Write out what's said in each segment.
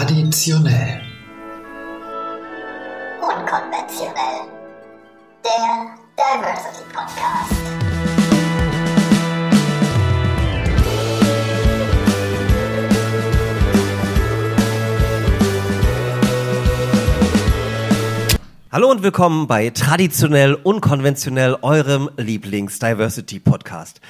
Traditionell. Unkonventionell. Der Diversity Podcast. Hallo und willkommen bei Traditionell Unkonventionell, eurem Lieblings-Diversity-Podcast.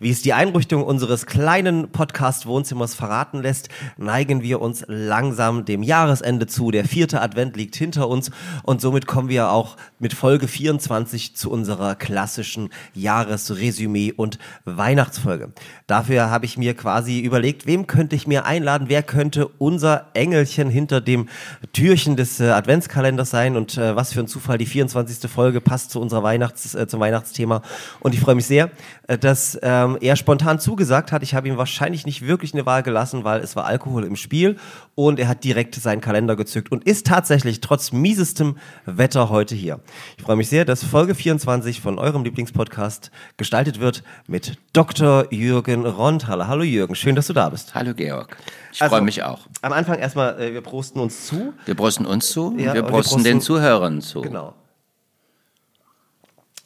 Wie es die Einrichtung unseres kleinen Podcast-Wohnzimmers verraten lässt, neigen wir uns langsam dem Jahresende zu. Der vierte Advent liegt hinter uns und somit kommen wir auch mit Folge 24 zu unserer klassischen Jahresresümee und Weihnachtsfolge. Dafür habe ich mir quasi überlegt, wem könnte ich mir einladen, wer könnte unser Engelchen hinter dem Türchen des äh, Adventskalenders sein und äh, was für ein Zufall, die 24. Folge passt zu unserer Weihnachts, äh, zum Weihnachtsthema und ich freue mich sehr, äh, dass ähm, er spontan zugesagt hat. Ich habe ihm wahrscheinlich nicht wirklich eine Wahl gelassen, weil es war Alkohol im Spiel und er hat direkt seinen Kalender gezückt und ist tatsächlich trotz miesestem Wetter heute hier. Ich freue mich sehr, dass Folge 24 von eurem Lieblingspodcast gestaltet wird mit Dr. Jürgen Rondhaler. Hallo Jürgen, schön, dass du da bist. Hallo Georg. Ich Also, freue mich auch. Am Anfang erstmal, äh, wir prosten uns zu. Wir prosten uns zu Ja, wir wir prosten den Zuhörern zu. Genau.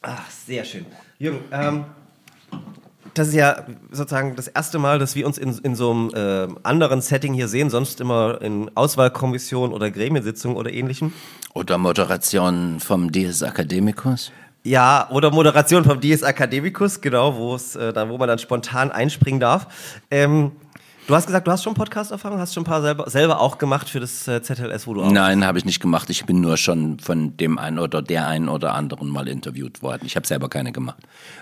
Ach, sehr schön. Jürgen, ähm, das ist ja sozusagen das erste Mal, dass wir uns in, in so einem äh, anderen Setting hier sehen, sonst immer in Auswahlkommission oder Gremiensitzungen oder ähnlichem. Oder Moderation vom Dies Academicus. Ja, oder Moderation vom Dies Academicus, genau, wo es, äh, da, wo man dann spontan einspringen darf. Ähm, du hast gesagt, du hast schon Podcast-Erfahrung, hast schon ein paar selber, selber auch gemacht für das äh, ZLS, wo du auch Nein, habe ich nicht gemacht. Ich bin nur schon von dem einen oder der einen oder anderen mal interviewt worden. Ich habe selber keine gemacht.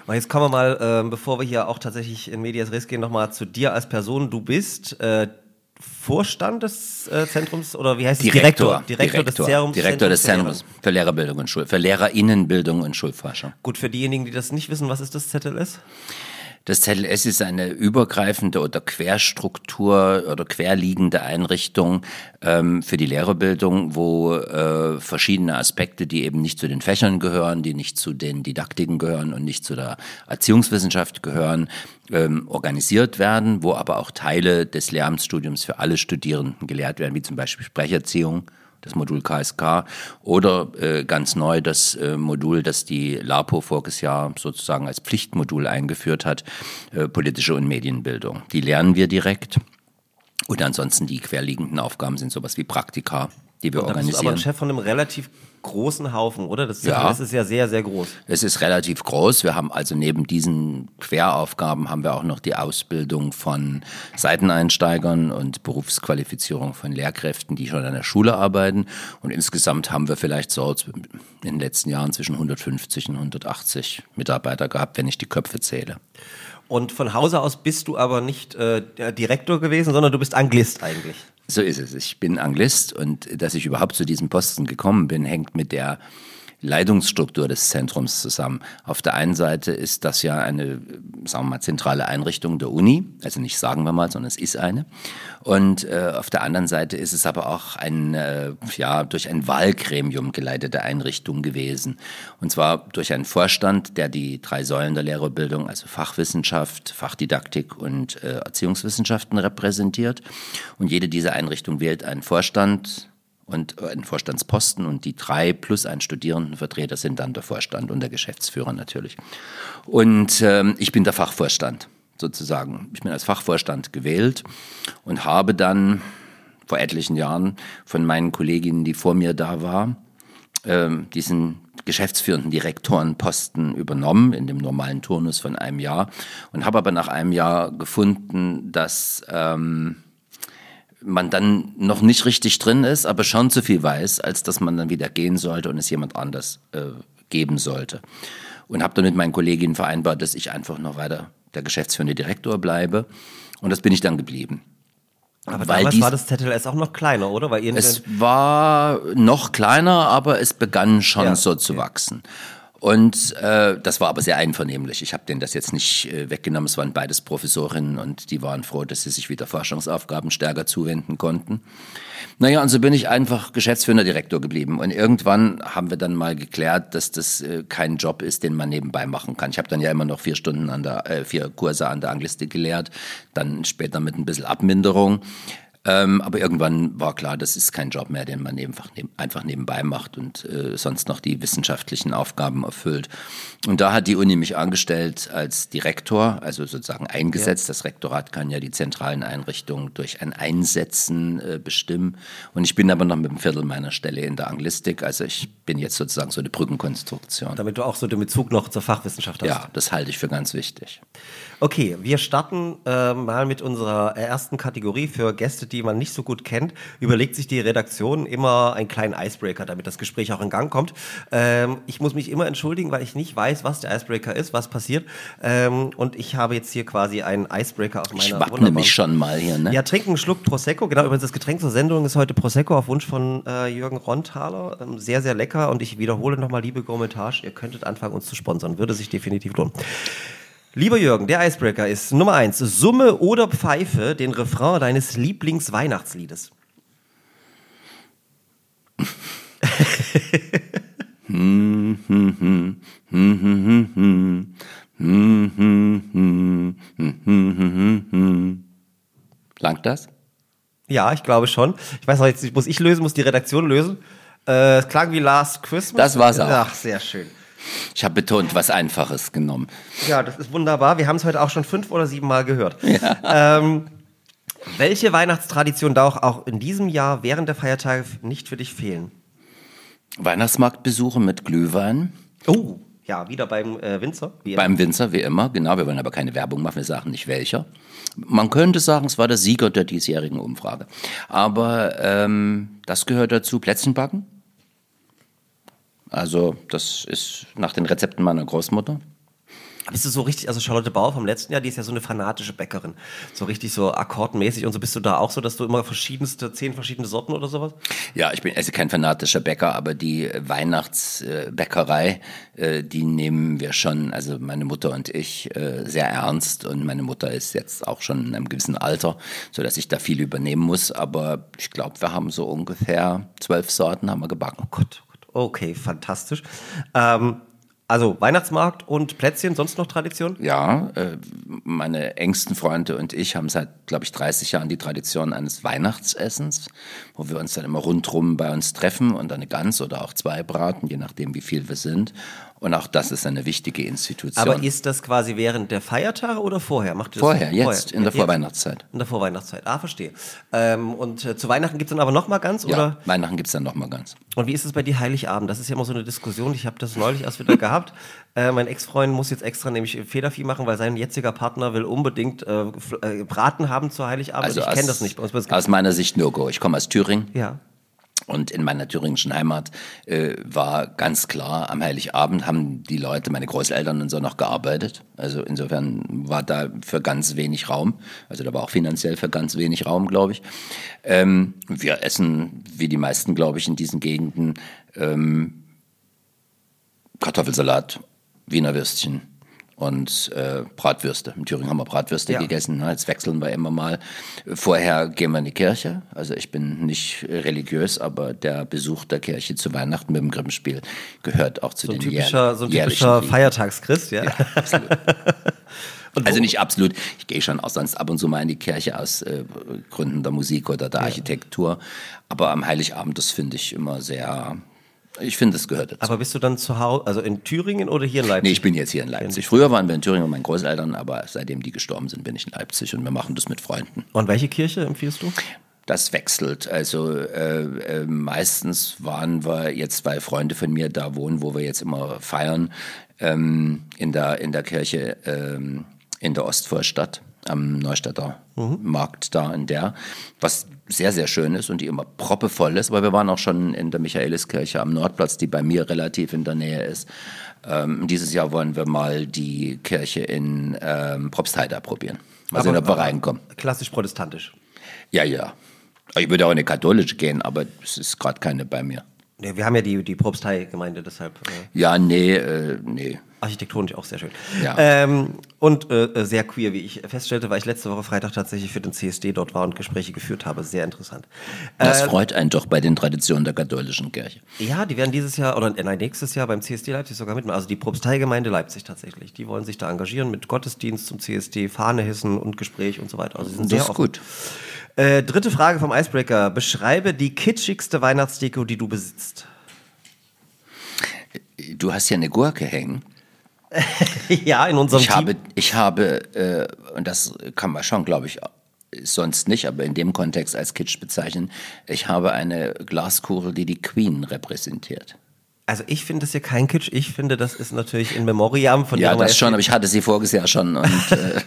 Und jetzt kommen wir mal, ähm, bevor wir hier auch tatsächlich in Medias Res gehen, nochmal zu dir als Person. Du bist äh, Vorstand des äh, Zentrums oder wie heißt es? Direktor. Direktor, des Zentrums. Direktor des. Zentrums für Lehrerbildung und Schul für Lehrerinnenbildung und Schulforschung. Gut, für diejenigen, die das nicht wissen, was ist das ZLS? Das ZLS ist eine übergreifende oder Querstruktur oder querliegende Einrichtung ähm, für die Lehrerbildung, wo äh, verschiedene Aspekte, die eben nicht zu den Fächern gehören, die nicht zu den Didaktiken gehören und nicht zu der Erziehungswissenschaft gehören, ähm, organisiert werden, wo aber auch Teile des Lehramtsstudiums für alle Studierenden gelehrt werden, wie zum Beispiel Sprecherziehung, das Modul KSK oder äh, ganz neu das äh, Modul, das die LAPO voriges Jahr sozusagen als Pflichtmodul eingeführt hat, äh, politische und Medienbildung. Die lernen wir direkt. Und ansonsten die querliegenden Aufgaben sind sowas wie Praktika, die wir Da bist du aber organisieren. ein Chef von einem relativ großen Haufen, oder? Das Ja. ZLS ist ja sehr, sehr groß. Es ist relativ groß. Wir haben also neben diesen Queraufgaben haben wir auch noch die Ausbildung von Seiteneinsteigern und Berufsqualifizierung von Lehrkräften, die schon an der Schule arbeiten. Und insgesamt haben wir vielleicht so in den letzten Jahren zwischen 150 und 180 Mitarbeiter gehabt, wenn ich die Köpfe zähle. Und von Hause aus bist du aber nicht äh, der Direktor gewesen, sondern du bist Anglist eigentlich. So ist es. Ich bin Anglist und dass ich überhaupt zu diesem Posten gekommen bin, hängt mit der Leitungsstruktur des Zentrums zusammen. Auf der einen Seite ist das ja eine, sagen wir mal, zentrale Einrichtung der Uni, also nicht sagen wir mal, sondern es ist eine. Und äh, auf der anderen Seite ist es aber auch ein, äh, ja, durch ein Wahlgremium geleitete Einrichtung gewesen. Und zwar durch einen Vorstand, der die drei Säulen der Lehrerbildung, also Fachwissenschaft, Fachdidaktik und äh, Erziehungswissenschaften repräsentiert. Und jede dieser Einrichtungen wählt einen Vorstand, und einen Vorstandsposten und die drei plus ein Studierendenvertreter sind dann der Vorstand und der Geschäftsführer natürlich. Und ähm, ich bin der Fachvorstand sozusagen. Ich bin als Fachvorstand gewählt und habe dann vor etlichen Jahren von meinen Kolleginnen, die vor mir da war, ähm, diesen geschäftsführenden Direktorenposten übernommen in dem normalen Turnus von einem Jahr und habe aber nach einem Jahr gefunden, dass ähm, man dann noch nicht richtig drin ist, aber schon zu viel weiß, als dass man dann wieder gehen sollte und es jemand anders äh, geben sollte. Und habe dann mit meinen Kolleginnen vereinbart, dass ich einfach noch weiter der geschäftsführende Direktor bleibe. Und das bin ich dann geblieben. Aber Weil damals dies- war das ZLS auch noch kleiner, oder? Weil ihr Es war noch kleiner, aber es begann schon Ja, so zu wachsen. Und äh, das war aber sehr einvernehmlich. Ich habe denen das jetzt nicht äh, weggenommen. Es waren beides Professorinnen und die waren froh, dass sie sich wieder Forschungsaufgaben stärker zuwenden konnten. Naja, und so bin ich einfach geschäftsführender Direktor geblieben. Und irgendwann haben wir dann mal geklärt, dass das äh, kein Job ist, den man nebenbei machen kann. Ich habe dann ja immer noch vier Stunden an der, äh, vier Kurse an der Anglistik gelehrt, dann später mit ein bisschen Abminderung. Ähm, aber irgendwann war klar, das ist kein Job mehr, den man einfach, einfach nebenbei macht und äh, sonst noch die wissenschaftlichen Aufgaben erfüllt. Und da hat die Uni mich angestellt als Direktor, also sozusagen eingesetzt. Ja. Das Rektorat kann ja die zentralen Einrichtungen durch ein Einsetzen äh, bestimmen. Und ich bin aber noch mit einem Viertel meiner Stelle in der Anglistik. Also ich bin jetzt sozusagen so eine Brückenkonstruktion. Damit du auch so den Bezug noch zur Fachwissenschaft hast. Ja, das halte ich für ganz wichtig. Okay, wir starten äh, mal mit unserer ersten Kategorie für Gäste, die man nicht so gut kennt. Überlegt sich die Redaktion immer einen kleinen Icebreaker, damit das Gespräch auch in Gang kommt. Ähm, ich muss mich immer entschuldigen, weil ich nicht weiß, was der Icebreaker ist, was passiert. Ähm, und ich habe jetzt hier quasi einen Icebreaker aus meiner Ich wappne mich schon mal hier, ne? Ja, trinken einen Schluck Prosecco. Genau, übrigens das Getränk zur Sendung ist heute Prosecco auf Wunsch von äh, Jürgen Ronthaler. Ähm, sehr, sehr lecker. Und ich wiederhole nochmal, liebe Gourmetage, ihr könntet anfangen, uns zu sponsern. Würde sich definitiv lohnen. Lieber Jürgen, der Icebreaker ist Nummer eins. Summe oder Pfeife den Refrain deines Lieblingsweihnachtsliedes. Langt das? Ja, ich glaube schon. Ich weiß noch, jetzt muss ich lösen, muss die Redaktion lösen. Äh, es klang wie Last Christmas. Das war's auch. Ach, sehr schön. Ich habe betont, was Einfaches genommen. Ja, das ist wunderbar. Wir haben es heute auch schon fünf oder sieben Mal gehört. Ja. Ähm, welche Weihnachtstradition darf auch in diesem Jahr während der Feiertage nicht für dich fehlen? Weihnachtsmarktbesuche mit Glühwein. Oh, ja, wieder beim äh, Winzer. beim Winzer, wie immer, genau. Wir wollen aber keine Werbung machen, wir sagen nicht welcher. Man könnte sagen, es war der Sieger der diesjährigen Umfrage. Aber ähm, das gehört dazu. Plätzchen backen, also das ist nach den Rezepten meiner Großmutter. Bist du so richtig, also Charlotte Bauer vom letzten Jahr, die ist ja so eine fanatische Bäckerin. So richtig so akkordmäßig und so bist du da auch so, dass du immer verschiedenste, zehn verschiedene Sorten oder sowas? Ja, ich bin also kein fanatischer Bäcker, aber die Weihnachtsbäckerei, äh, die nehmen wir schon, also meine Mutter und ich, äh, sehr ernst und meine Mutter ist jetzt auch schon in einem gewissen Alter, so dass ich da viel übernehmen muss, aber ich glaube, wir haben so ungefähr zwölf Sorten haben wir gebacken. Oh Gott, Okay, fantastisch. Ähm, also Weihnachtsmarkt und Plätzchen, sonst noch Tradition? Ja, äh, meine engsten Freunde und ich haben seit, glaube ich, 30 Jahren die Tradition eines Weihnachtsessens, wo wir uns dann immer rundrum bei uns treffen und eine Gans oder auch zwei braten, je nachdem, wie viel wir sind. Und auch das ist eine wichtige Institution. Aber ist das quasi während der Feiertage oder vorher? Macht vorher, jetzt, vorher? in der Vorweihnachtszeit. In der Vorweihnachtszeit, ah, verstehe. Ähm, und äh, zu Weihnachten gibt es dann aber nochmal ganz, ja, oder? Weihnachten gibt es dann nochmal ganz. Und wie ist es bei dir Heiligabend? Das ist ja immer so eine Diskussion, ich habe das neulich erst wieder gehabt. Äh, mein Ex-Freund muss jetzt extra nämlich Federvieh machen, weil sein jetziger Partner will unbedingt äh, äh Braten haben zu Heiligabend. Also ich kenne das nicht. Aus meiner Sicht No-Go. Ich komme aus Thüringen. Ja. Und in meiner thüringischen Heimat äh, war ganz klar, am Heiligabend haben die Leute, meine Großeltern und so noch gearbeitet. Also insofern war da für ganz wenig Raum. Also da war auch finanziell für ganz wenig Raum, glaube ich. Ähm, wir essen, wie die meisten, glaube ich, in diesen Gegenden, ähm, Kartoffelsalat, Wiener Würstchen, und äh, Bratwürste. In Thüringen haben wir Bratwürste ja. gegessen. Ne? Jetzt wechseln wir immer mal. Vorher gehen wir in die Kirche. Also ich bin nicht religiös, aber der Besuch der Kirche zu Weihnachten mit dem Grimmspiel gehört auch zu so den typischer, So ein typischer Feiertagschrist, ja. ja absolut. also nicht absolut. Ich gehe schon auch sonst ab und zu mal in die Kirche aus äh, Gründen der Musik oder der Architektur. Aber am Heiligabend, das finde ich immer sehr ich finde, es gehört dazu. Aber bist du dann zu Hause, also in Thüringen oder hier in Leipzig? Nee, ich bin jetzt hier in Leipzig. Früher waren wir in Thüringen mit meinen Großeltern, aber seitdem die gestorben sind, bin ich in Leipzig und wir machen das mit Freunden. Und welche Kirche empfiehlst du? Das wechselt. Also äh, äh, meistens waren wir jetzt, weil Freunde von mir da wohnen, wo wir jetzt immer feiern, ähm, in, der, in der Kirche ähm, in der Ostvorstadt am Neustädter mhm. Markt da in der, was sehr, sehr schön ist und die immer proppevoll ist. Aber wir waren auch schon in der Michaeliskirche am Nordplatz, die bei mir relativ in der Nähe ist. Ähm, dieses Jahr wollen wir mal die Kirche in ähm, Propstheida probieren. Mal sehen, ob wir reinkommen. Klassisch protestantisch. Ja, ja. Ich würde auch in eine katholische gehen, aber es ist gerade keine bei mir. Nee, wir haben ja die, die Propstei-Gemeinde, deshalb. Äh ja, nee, äh, nee. Architektonisch auch sehr schön. Ja. Ähm, und äh, sehr queer, wie ich feststellte, weil ich letzte Woche Freitag tatsächlich für den CSD dort war und Gespräche geführt habe. Sehr interessant. Das äh, freut einen doch bei den Traditionen der katholischen Kirche. Ja, die werden dieses Jahr, oder nein, nächstes Jahr beim CSD Leipzig sogar mitmachen. Also die Propsteigemeinde Leipzig tatsächlich. Die wollen sich da engagieren mit Gottesdienst zum CSD, Fahne hissen und Gespräch und so weiter. Also das sehr ist gut. Äh, dritte Frage vom Icebreaker. Beschreibe die kitschigste Weihnachtsdeko, die du besitzt. Du hast ja eine Gurke hängen. ja, in unserem Ich Team. habe, ich habe, äh, und das kann man schon, glaube ich, sonst nicht, aber in dem Kontext als Kitsch bezeichnen, ich habe eine Glaskugel, die die Queen repräsentiert. Also ich finde das hier kein Kitsch. Ich finde, das ist natürlich in Memoriam von Ja, das schon, aber ich hatte sie voriges Jahr schon und äh,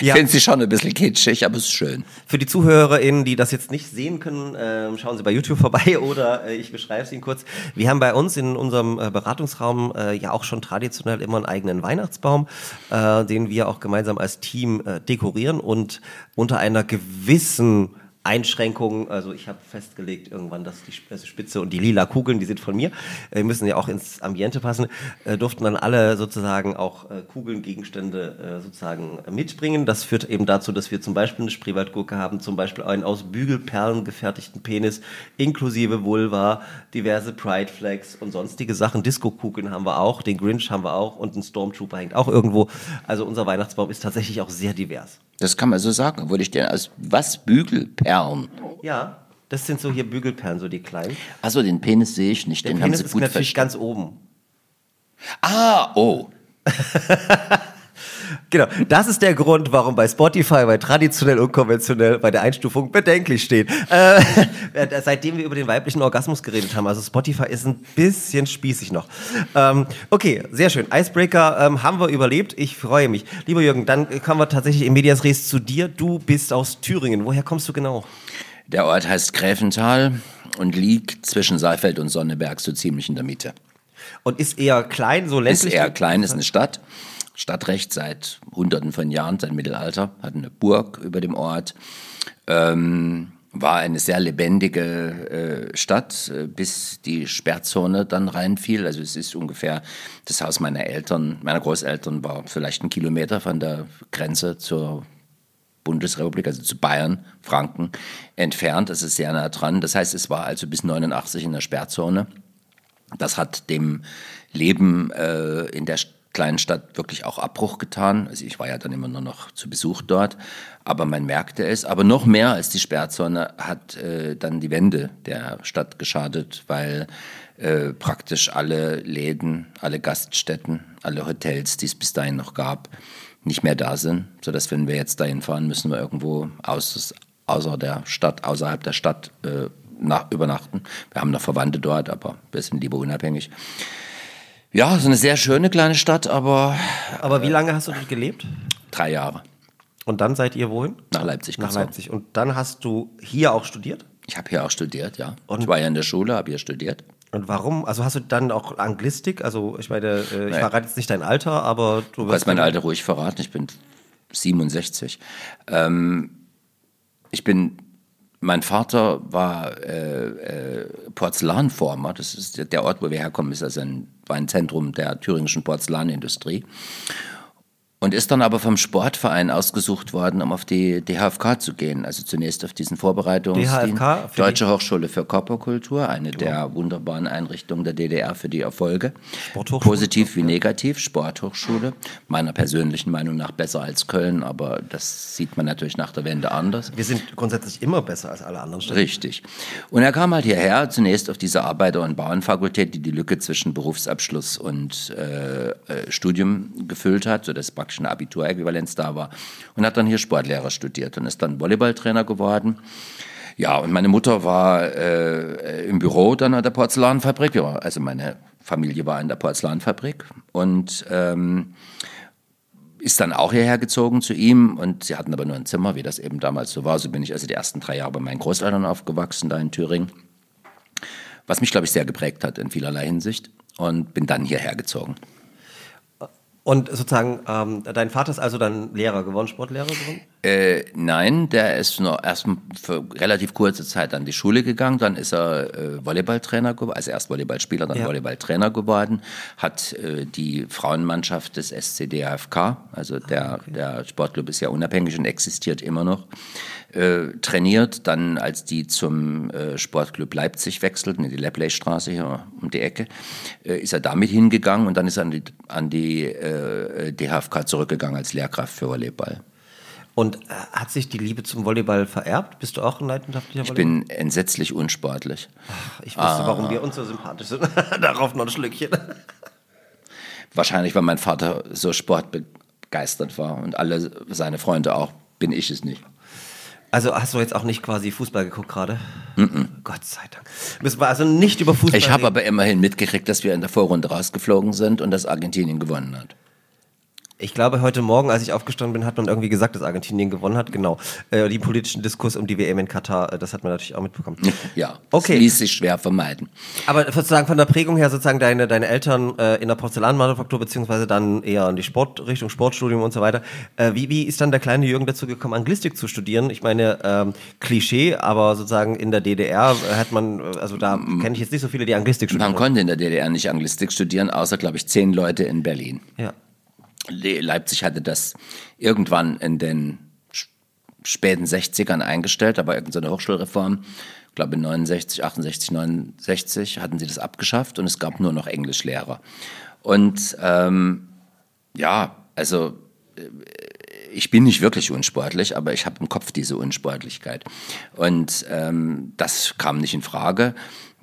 Ja. finde sie schon ein bisschen kitschig, aber es ist schön. Für die ZuhörerInnen, die das jetzt nicht sehen können, ähm, schauen Sie bei YouTube vorbei oder äh, ich beschreibe es Ihnen kurz. Wir haben bei uns in unserem äh, Beratungsraum äh, ja auch schon traditionell immer einen eigenen Weihnachtsbaum, äh, den wir auch gemeinsam als Team äh, dekorieren und unter einer gewissen Einschränkung, also ich habe festgelegt irgendwann, dass die also Spitze und die lila Kugeln, die sind von mir, äh, müssen ja auch ins Ambiente passen, äh, durften dann alle sozusagen auch äh, Kugeln, Gegenstände äh, sozusagen mitbringen. Das führt eben dazu, dass wir zum Beispiel eine Spreewaldgurke haben, zum Beispiel einen aus Bügelperlen gefertigten Penis, inklusive Vulva, diverse Pride Flags und sonstige Sachen. Disco-Kugeln haben wir auch, den Grinch haben wir auch und ein Stormtrooper hängt auch irgendwo. Also unser Weihnachtsbaum ist tatsächlich auch sehr divers. Das kann man so sagen. Würde ich denn aus was Bügelperlen? Ja, das sind so hier Bügelperlen, so die kleinen. Also den Penis sehe ich nicht, Der den Penis haben sie ist gut natürlich versteckt. ganz oben. Ah, oh. Genau, das ist der Grund, warum bei Spotify, bei traditionell und konventionell, bei der Einstufung bedenklich steht. Äh, äh, seitdem wir über den weiblichen Orgasmus geredet haben, also Spotify ist ein bisschen spießig noch. Ähm, okay, sehr schön. Icebreaker ähm, haben wir überlebt. Ich freue mich. Lieber Jürgen, dann kommen wir tatsächlich im Medias Res zu dir. Du bist aus Thüringen. Woher kommst du genau? Der Ort heißt Gräfenthal und liegt zwischen Saalfeld und Sonneberg so ziemlich in der Mitte. Und ist eher klein, so Ist ländlich? eher klein, ist eine Stadt. Stadtrecht seit Hunderten von Jahren, seit Mittelalter, hat eine Burg über dem Ort. Ähm, war eine sehr lebendige äh, Stadt, äh, bis die Sperrzone dann reinfiel. Also es ist ungefähr, das Haus meiner Eltern, meiner Großeltern war vielleicht ein Kilometer von der Grenze zur Bundesrepublik, also zu Bayern, Franken, entfernt. Das ist sehr nah dran. Das heißt, es war also bis 89 in der Sperrzone. Das hat dem Leben äh, in der kleinen Stadt wirklich auch Abbruch getan. Also ich war ja dann immer nur noch zu Besuch dort, aber man merkte es. Aber noch mehr als die Sperrzone hat äh, dann die Wende der Stadt geschadet, weil äh, praktisch alle Läden, alle Gaststätten, alle Hotels, die es bis dahin noch gab, nicht mehr da sind, sodass wenn wir jetzt dahin fahren, müssen wir irgendwo aus, außer der Stadt, außerhalb der Stadt äh, nach, übernachten. Wir haben noch Verwandte dort, aber wir sind lieber unabhängig. Ja, so eine sehr schöne kleine Stadt, aber Aber wie lange hast du dort gelebt? drei Jahre Und dann seid ihr wohin? nach Leipzig Nach gezogen. Leipzig. Und dann hast du hier auch studiert? Ich habe hier auch studiert, ja. Und- ich war ja in der Schule, habe hier studiert. Und warum? Also hast du dann auch Anglistik? Also ich meine, äh, ich Nee. verrate jetzt nicht dein Alter, aber du Du wirst kannst mein Alter ruhig verraten, ich bin 67. Ähm, ich bin, mein Vater war äh, äh, Porzellanformer, das ist der- der Ort, wo wir herkommen, ist also ein, war ein Zentrum der thüringischen Porzellanindustrie. Und ist dann aber vom Sportverein ausgesucht worden, um auf die DHFK zu gehen. Also zunächst auf diesen Vorbereitungsdienst. DHFK Deutsche Hochschule für Körperkultur, eine der wunderbaren Einrichtungen der DDR für die Erfolge. Sporthochschule? Positiv wie negativ, Sporthochschule. Meiner persönlichen Meinung nach besser als Köln, aber das sieht man natürlich nach der Wende anders. Wir sind grundsätzlich immer besser als alle anderen Städte. Richtig. Und er kam halt hierher, zunächst auf diese Arbeiter- und Bauernfakultät, die die Lücke zwischen Berufsabschluss und äh, äh, Studium gefüllt hat, sodass praktisch eine Abituräquivalenz da war. Und hat dann hier Sportlehrer studiert und ist dann Volleyballtrainer geworden. Ja, und meine Mutter war äh, im Büro dann an der Porzellanfabrik. Also meine Familie war in der Porzellanfabrik und ähm, ist dann auch hierher gezogen zu ihm und sie hatten aber nur ein Zimmer, wie das eben damals so war. So bin ich also die ersten drei Jahre bei meinen Großeltern aufgewachsen, da in Thüringen. Was mich, glaube ich, sehr geprägt hat in vielerlei Hinsicht und bin dann hierher gezogen. Und sozusagen, ähm, dein Vater ist also dann Lehrer geworden, Sportlehrer geworden? Äh, nein, der ist nur erst für relativ kurze Zeit an die Schule gegangen, dann ist er äh, Volleyballtrainer geworden, also erst Volleyballspieler, dann Ja. Volleyballtrainer geworden, hat äh, die Frauenmannschaft des SCDFK, also der, der Sportclub ist ja unabhängig und existiert immer noch, äh, trainiert. Dann, als die zum äh, Sportclub Leipzig wechselten, in die Lepleystraße hier um die Ecke, äh, ist er damit hingegangen und dann ist er an die, an die äh, DHFK zurückgegangen als Lehrkraft für Volleyball. Und äh, hat sich die Liebe zum Volleyball vererbt? Bist du auch ein leidenschaftlicher Ich Volleyball? bin entsetzlich unsportlich. Ich wusste, warum wir uns so sympathisch sind. Darauf noch ein Schlückchen. Wahrscheinlich, weil mein Vater so sportbegeistert war und alle seine Freunde auch. Bin ich es nicht. Also hast du jetzt auch nicht quasi Fußball geguckt gerade? Gott sei Dank. Müssen wir also nicht über Fußball Ich habe aber immerhin mitgekriegt, dass wir in der Vorrunde rausgeflogen sind und dass Argentinien gewonnen hat. Ich glaube, heute Morgen, als ich aufgestanden bin, hat man irgendwie gesagt, dass Argentinien gewonnen hat. Genau. Äh, die politischen Diskurs um die WM in Katar, äh, das hat man natürlich auch mitbekommen. Ja, Okay. das ließ sich schwer vermeiden. Aber sozusagen von der Prägung her, sozusagen deine, deine Eltern äh, in der Porzellanmanufaktur, beziehungsweise dann eher in die Sport, Richtung Sportstudium und so weiter. Äh, wie, wie ist dann der kleine Jürgen dazu gekommen, Anglistik zu studieren? Ich meine, ähm, Klischee, aber sozusagen in der DDR hat man, äh, also da kenne ich jetzt nicht so viele, die Anglistik Man studieren. konnte in der DDR nicht Anglistik studieren, außer, glaube ich, zehn Leute in Berlin. Ja. Le- Leipzig hatte das irgendwann in den späten 60ern eingestellt, aber irgendeine Hochschulreform, ich glaube 69, 68, 69 hatten sie das abgeschafft und es gab nur noch Englischlehrer. Und ähm, ja, also äh, ich bin nicht wirklich unsportlich, aber ich habe im Kopf diese Unsportlichkeit. Und ähm, das kam nicht in Frage.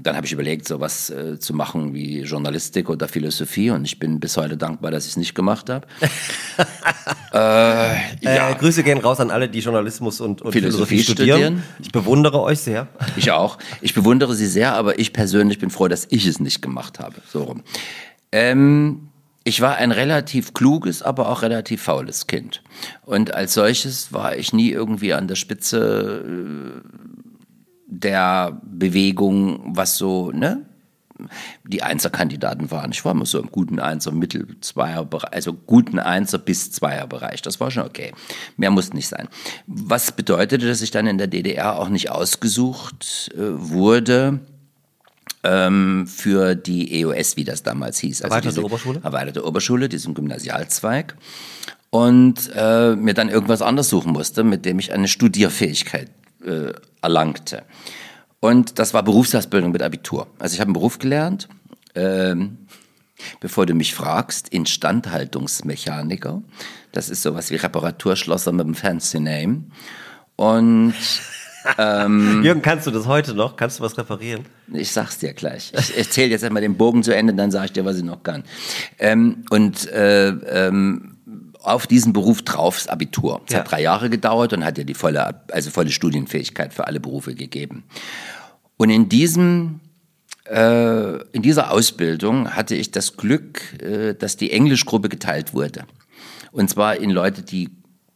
Dann habe ich überlegt, sowas äh, zu machen wie Journalistik oder Philosophie und ich bin bis heute dankbar, dass ich es nicht gemacht habe. äh, ja, Äh, Grüße gehen raus an alle, die Journalismus und, und Philosophie Philosophie, studieren. studieren. Ich bewundere euch sehr. ich auch. Ich bewundere sie sehr, aber ich persönlich bin froh, dass ich es nicht gemacht habe. So rum. Ähm, ich war ein relativ kluges, aber auch relativ faules Kind. Und als solches war ich nie irgendwie an der Spitze äh, der Bewegung, was so, ne? Die Einserkandidaten waren. Ich war immer so im guten Einser, Mittel, Zweier, also guten Einser bis Zweier Bereich. Das war schon okay. Mehr musste nicht sein. Was bedeutete, dass ich dann in der DDR auch nicht ausgesucht äh, wurde, ähm, für die EOS, wie das damals hieß. Erweiterte diese Oberschule? Erweiterte Oberschule, diesen Gymnasialzweig. Und äh, mir dann irgendwas anderes suchen musste, mit dem ich eine Studierfähigkeit äh, erlangte. Und das war Berufsausbildung mit Abitur. Also ich habe einen Beruf gelernt, ähm, bevor du mich fragst, Instandhaltungsmechaniker. Das ist sowas wie Reparaturschlosser mit einem fancy Name. Und Jürgen, kannst du das heute noch? Kannst du was reparieren? Ich sag's dir gleich. Ich erzähle jetzt einmal den Bogen zu Ende, dann sage ich dir, was ich noch kann. Ähm, und äh, ähm, auf diesen Beruf drauf das Abitur. Es Ja. hat drei Jahre gedauert und hat ja die volle, also volle Studienfähigkeit für alle Berufe gegeben. Und in diesem äh, in dieser Ausbildung hatte ich das Glück, äh, dass die Englischgruppe geteilt wurde. Und zwar in Leute, die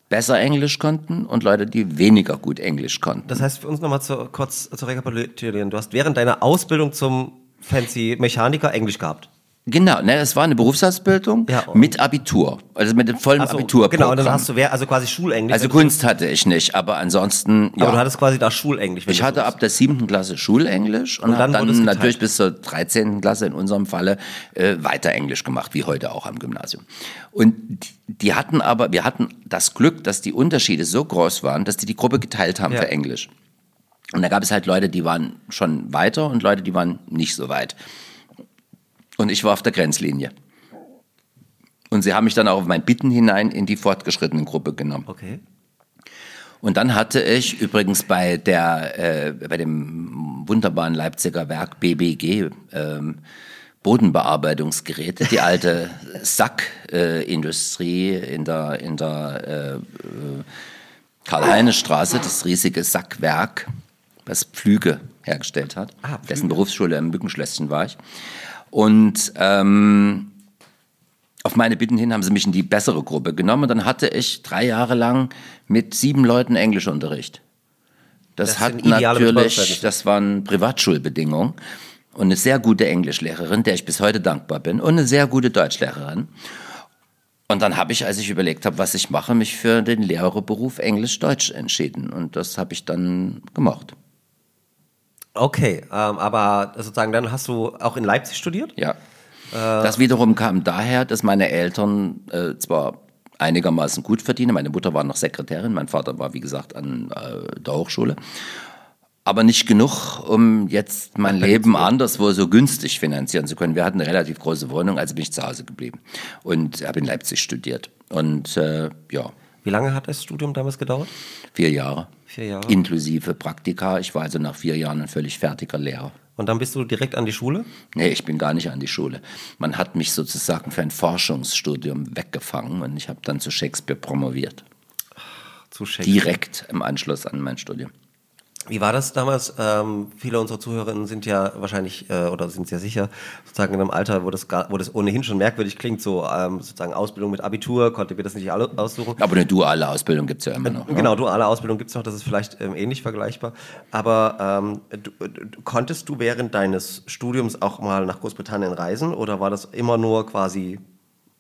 besser Englisch konnten und Leute, die weniger gut Englisch konnten. Das heißt, für uns nochmal zu, kurz zu rekapitulieren. Du hast während deiner Ausbildung zum Fancy Mechaniker Englisch gehabt. Genau, ne, es war eine Berufsausbildung Ja. mit Abitur, also mit dem vollen so, Abitur. Genau, und dann hast du wer- also quasi Schulenglisch. also Kunst hatte ich nicht, aber ansonsten, Aber du ja. hattest quasi da Schulenglisch. Ich hatte ab der siebten Klasse Schulenglisch und, Und dann dann, natürlich bis zur 13. Klasse in unserem Falle äh, weiter Englisch gemacht, wie heute auch am Gymnasium. Und die, die hatten aber, wir hatten das Glück, dass die Unterschiede so groß waren, dass die die Gruppe geteilt haben Ja. für Englisch. Und da gab es halt Leute, die waren schon weiter und Leute, die waren nicht so weit. Und ich war auf der Grenzlinie. Und sie haben mich dann auch auf mein Bitten hinein in die fortgeschrittenen Gruppe genommen. Okay. Und dann hatte ich übrigens bei der, äh, bei dem wunderbaren Leipziger Werk BBG, ähm, Bodenbearbeitungsgeräte, die alte Sackindustrie äh, in der, in der äh, äh, Karl-Heine-Straße, das riesige Sackwerk, was Pflüge hergestellt hat. Ah, Pflüge. Dessen Berufsschule im Mückenschlösschen war ich. Und ähm, auf meine Bitten hin haben sie mich in die bessere Gruppe genommen und dann hatte ich drei Jahre lang mit sieben Leuten Englischunterricht. Das, Das hat natürlich, das waren Privatschulbedingungen und eine sehr gute Englischlehrerin, der ich bis heute dankbar bin und eine sehr gute Deutschlehrerin. Und dann habe ich, als ich überlegt habe, was ich mache, mich für den Lehrerberuf Englisch-Deutsch entschieden und das habe ich dann gemacht. Okay, ähm, aber sozusagen dann hast du auch in Leipzig studiert? Ja. Das wiederum kam daher, dass meine Eltern äh, zwar einigermaßen gut verdienen, meine Mutter war noch Sekretärin, mein Vater war, wie gesagt, an äh, der Hochschule, aber nicht genug, um jetzt mein Leben anderswo so günstig finanzieren zu können. Wir hatten eine relativ große Wohnung, also bin ich zu Hause geblieben und habe in Leipzig studiert. Und äh, ja, Wie lange hat das Studium damals gedauert? Vier Jahre. Vier Jahre. Inklusive Praktika. Ich war also nach vier Jahren ein völlig fertiger Lehrer. Und dann bist du direkt an die Schule? Nee, ich bin gar nicht an die Schule. Man hat mich sozusagen für ein Forschungsstudium weggefangen und ich habe dann zu Shakespeare promoviert. Zu Shakespeare. Direkt im Anschluss an mein Studium. Wie war das damals? Ähm, viele unserer Zuhörerinnen sind ja wahrscheinlich äh, oder sind sehr sicher sozusagen in einem Alter, wo das, gar, wo das ohnehin schon merkwürdig klingt, so ähm, sozusagen Ausbildung mit Abitur, konnte mir das nicht alle aussuchen. Aber eine duale Ausbildung gibt es ja immer noch. ne? Genau, duale Ausbildung gibt es noch, das ist vielleicht ähm, ähnlich vergleichbar. Aber ähm, du, du, konntest du während deines Studiums auch mal nach Großbritannien reisen oder war das immer nur quasi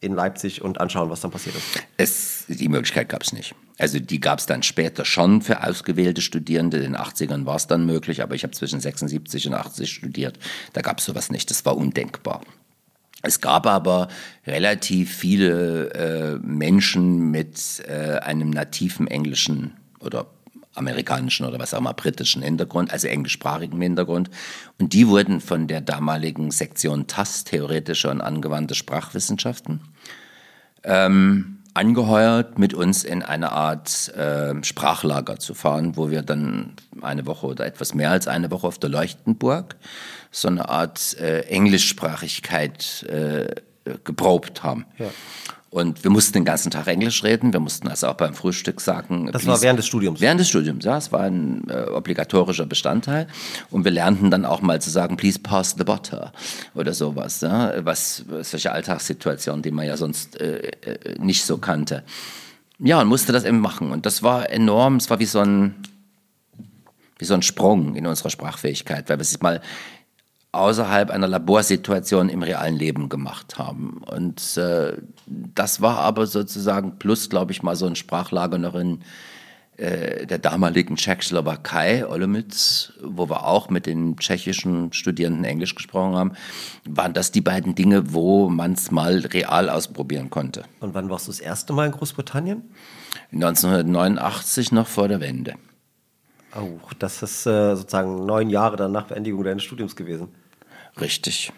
in Leipzig und anschauen, was dann passiert ist? Es, die Möglichkeit gab es nicht. Also die gab es dann später schon für ausgewählte Studierende. In den 80ern war es dann möglich, aber ich habe zwischen 76 und 80 studiert. Da gab es sowas nicht. Das war undenkbar. Es gab aber relativ viele äh, Menschen mit äh, einem nativen englischen oder amerikanischen oder was auch immer britischen Hintergrund, also englischsprachigem Hintergrund. Und die wurden von der damaligen Sektion TAS, theoretische und angewandte Sprachwissenschaften, ähm, angeheuert, mit uns in eine Art äh, Sprachlager zu fahren, wo wir dann eine Woche oder etwas mehr als eine Woche auf der Leuchtenburg so eine Art äh, Englischsprachigkeit äh, geprobt haben. Ja. Und wir mussten den ganzen Tag Englisch reden. Wir mussten also auch beim Frühstück sagen. Das war während des Studiums? Während des Studiums, ja. Es war ein äh, obligatorischer Bestandteil. Und wir lernten dann auch mal zu sagen, please pass the butter oder sowas. Ja? Was, solche Alltagssituationen, die man ja sonst äh, äh, nicht so kannte. Ja, und musste das eben machen. Und das war enorm. Es war wie so ein, wie so ein Sprung in unserer Sprachfähigkeit, weil wir es mal außerhalb einer Laborsituation im realen Leben gemacht haben. Und äh, das war aber sozusagen plus, glaube ich, mal so ein Sprachlager noch in äh, der damaligen Tschechoslowakei, Olomouc, wo wir auch mit den tschechischen Studierenden Englisch gesprochen haben, waren das die beiden Dinge, wo man es mal real ausprobieren konnte. Und wann warst du das erste Mal in Großbritannien? 1989 noch vor der Wende. Oh, das ist äh, sozusagen neun Jahre dann nach Beendigung deines Studiums gewesen. Richtig,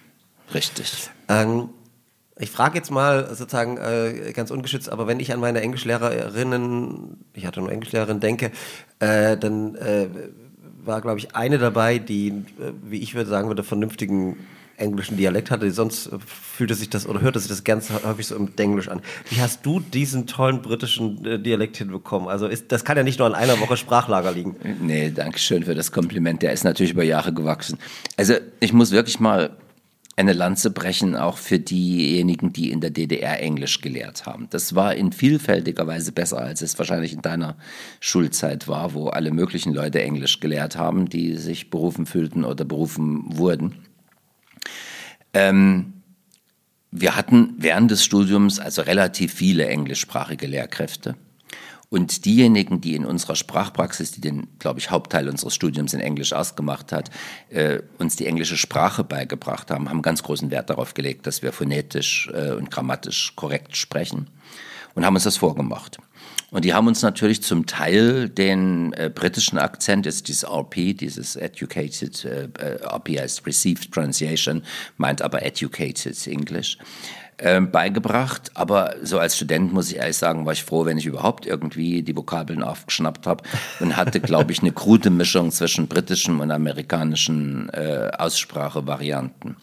richtig. Ähm, ich frage jetzt mal sozusagen äh, ganz ungeschützt, aber wenn ich an meine Englischlehrerinnen, ich hatte nur Englischlehrerin, denke, äh, dann äh, war, glaube ich, eine dabei, die, äh, wie ich würde sagen würde, vernünftigen englischen Dialekt hatte. Sonst äh, fühlte sich das oder hörte sich das ganz häufig so im Englisch an. Wie hast du diesen tollen britischen äh, Dialekt hinbekommen? Also ist, das kann ja nicht nur an einer Woche Sprachlager liegen. Nee, danke schön für das Kompliment. Der ist natürlich über Jahre gewachsen. Also ich muss wirklich mal eine Lanze brechen, auch für diejenigen, die in der DDR Englisch gelehrt haben. Das war in vielfältiger Weise besser, als es wahrscheinlich in deiner Schulzeit war, wo alle möglichen Leute Englisch gelehrt haben, die sich berufen fühlten oder berufen wurden. Ähm, wir hatten während des Studiums also relativ viele englischsprachige Lehrkräfte. Und diejenigen, die in unserer Sprachpraxis, die den, glaube ich, Hauptteil unseres Studiums in Englisch ausgemacht hat, äh, uns die englische Sprache beigebracht haben, haben ganz großen Wert darauf gelegt, dass wir phonetisch äh, und grammatisch korrekt sprechen und haben uns das vorgemacht. Und die haben uns natürlich zum Teil den äh, britischen Akzent, ist dieses RP, dieses Educated, äh, RP heißt Received Pronunciation, meint aber Educated English, äh, beigebracht. Aber so als Student muss ich ehrlich sagen, war ich froh, wenn ich überhaupt irgendwie die Vokabeln aufgeschnappt habe und hatte, glaube ich, eine krude Mischung zwischen britischen und amerikanischen äh, Aussprachevarianten.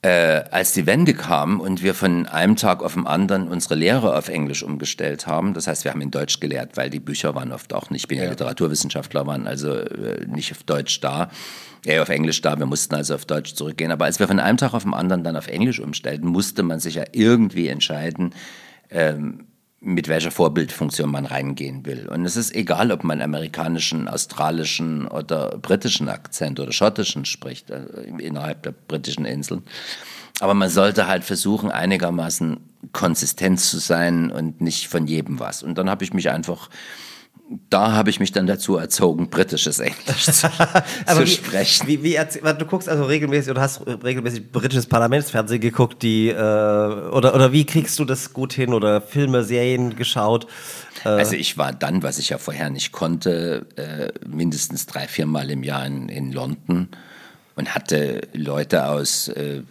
Äh, als die Wende kam und wir von einem Tag auf den anderen unsere Lehre auf Englisch umgestellt haben, das heißt, wir haben in Deutsch gelehrt, weil die Bücher waren oft auch nicht, ich bin ja, ja. Literaturwissenschaftler, waren also äh, nicht auf Deutsch da, eher auf Englisch da, wir mussten also auf Deutsch zurückgehen. Aber als wir von einem Tag auf den anderen dann auf Englisch umstellten, musste man sich ja irgendwie entscheiden, ähm, mit welcher Vorbildfunktion man reingehen will. Und es ist egal, ob man amerikanischen, australischen oder britischen Akzent oder schottischen spricht, äh, innerhalb der britischen Inseln. Aber man sollte halt versuchen, einigermaßen konsistent zu sein und nicht von jedem was. Und dann habe ich mich einfach da habe ich mich dann dazu erzogen, britisches Englisch zu, zu wie, sprechen. Wie, wie, du guckst also regelmäßig oder hast regelmäßig britisches Parlamentsfernsehen geguckt, die äh, oder oder wie kriegst du das gut hin oder Filme, Serien geschaut? Äh, also ich war dann, was ich ja vorher nicht konnte, äh, mindestens drei, vier Mal im Jahr in, in London und hatte Leute aus äh,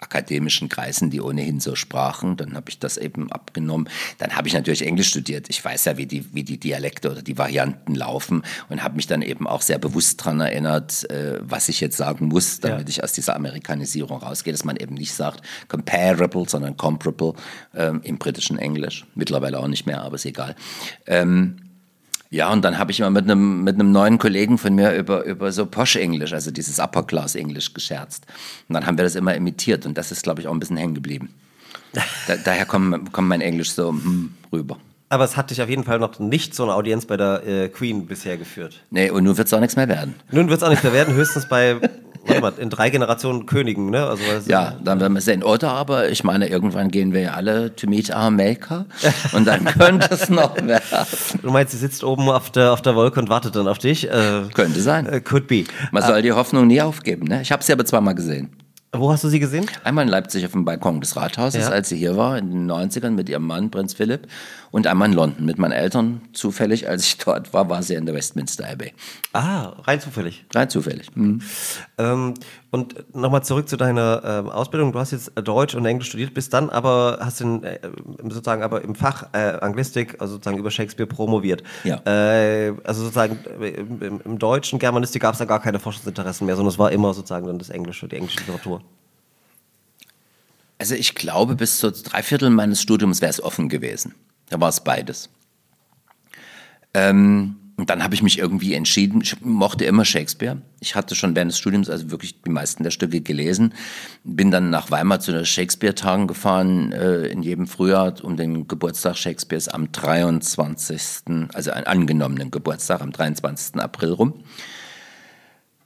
akademischen Kreisen, die ohnehin so sprachen. Dann habe ich das eben abgenommen. Dann habe ich natürlich Englisch studiert. Ich weiß ja, wie die, wie die Dialekte oder die Varianten laufen und habe mich dann eben auch sehr bewusst daran erinnert, äh, was ich jetzt sagen muss, damit ja. ich aus dieser Amerikanisierung rausgehe, dass man eben nicht sagt comparable, sondern comparable ähm, im britischen Englisch. Mittlerweile auch nicht mehr, aber ist egal. Ähm, ja, und dann habe ich immer mit einem mit einem neuen Kollegen von mir über über so Posh-Englisch, also dieses Upper Class Englisch gescherzt. Und dann haben wir das immer imitiert und das ist, glaube ich, auch ein bisschen hängen geblieben. Da, daher kommt, kommt mein Englisch so hm, rüber. Aber es hat dich auf jeden Fall noch nicht so eine Audienz bei der äh, Queen bisher geführt. Nee, und nun wird es auch nichts mehr werden. Nun wird es auch nichts mehr werden, höchstens bei warte mal, in drei Generationen Königen, ne? Also, ja, dann werden wir sehen. Oder aber, ich meine, irgendwann gehen wir ja alle to meet our maker und dann könnte es noch werden. Du meinst, sie sitzt oben auf der, auf der Wolke und wartet dann auf dich? Äh, könnte sein. Äh, could be. Man soll die Hoffnung nie aufgeben, ne? Ich habe sie aber zweimal gesehen. Wo hast du sie gesehen? Einmal in Leipzig auf dem Balkon des Rathauses, ja. als sie hier war, in den 90ern mit ihrem Mann, Prinz Philipp. Und einmal in London mit meinen Eltern. Zufällig, als ich dort war, war sie in der Westminster Abbey. Ah, rein zufällig. Rein zufällig. Mhm. Ähm, und nochmal zurück zu deiner ähm, Ausbildung. Du hast jetzt Deutsch und Englisch studiert, bist dann aber, hast in, äh, sozusagen aber im Fach äh, Anglistik, also sozusagen über Shakespeare promoviert. Ja. Äh, also sozusagen äh, im, im deutschen Germanistik gab es da gar keine Forschungsinteressen mehr, sondern es war immer sozusagen dann das Englische, die englische Literatur. Also ich glaube, bis zu drei Viertel meines Studiums wäre es offen gewesen. Da war es beides. Ähm, und dann habe ich mich irgendwie entschieden, ich mochte immer Shakespeare. Ich hatte schon während des Studiums also wirklich die meisten der Stücke gelesen. Bin dann nach Weimar zu den Shakespeare-Tagen gefahren, äh, in jedem Frühjahr um den Geburtstag Shakespeares am 23., also einen angenommenen Geburtstag am 23. April rum.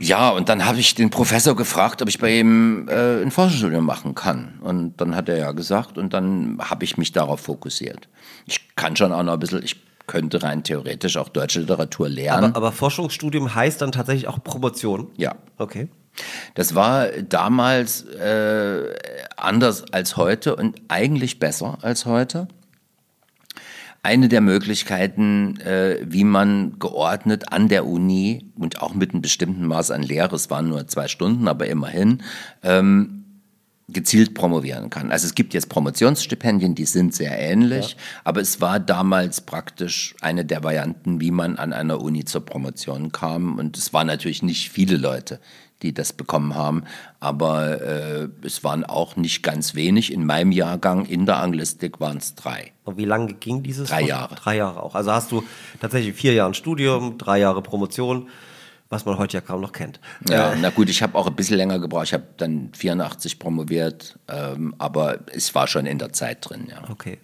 Ja, und dann habe ich den Professor gefragt, ob ich bei ihm äh, ein Forschungsstudium machen kann. Und dann hat er ja gesagt, und dann habe ich mich darauf fokussiert. Ich kann schon auch noch ein bisschen, ich könnte rein theoretisch auch deutsche Literatur lernen. Aber, aber Forschungsstudium heißt dann tatsächlich auch Promotion? Ja. Okay. Das war damals äh, anders als heute und eigentlich besser als heute. Eine der Möglichkeiten, äh, wie man geordnet an der Uni und auch mit einem bestimmten Maß an Lehre, es waren nur zwei Stunden, aber immerhin, ähm, gezielt promovieren kann. Also es gibt jetzt Promotionsstipendien, die sind sehr ähnlich, ja. aber es war damals praktisch eine der Varianten, wie man an einer Uni zur Promotion kam. Und es waren natürlich nicht viele Leute, die das bekommen haben, aber äh, es waren auch nicht ganz wenig. In meinem Jahrgang in der Anglistik waren es drei. Und wie lange ging dieses? Drei Jahre. Drei Jahre auch. Also hast du tatsächlich vier Jahre Studium, drei Jahre Promotion was man heute ja kaum noch kennt. Ja, äh, na gut, ich habe auch ein bisschen länger gebraucht. Ich habe dann 84 promoviert, ähm, aber es war schon in der Zeit drin, ja. Okay.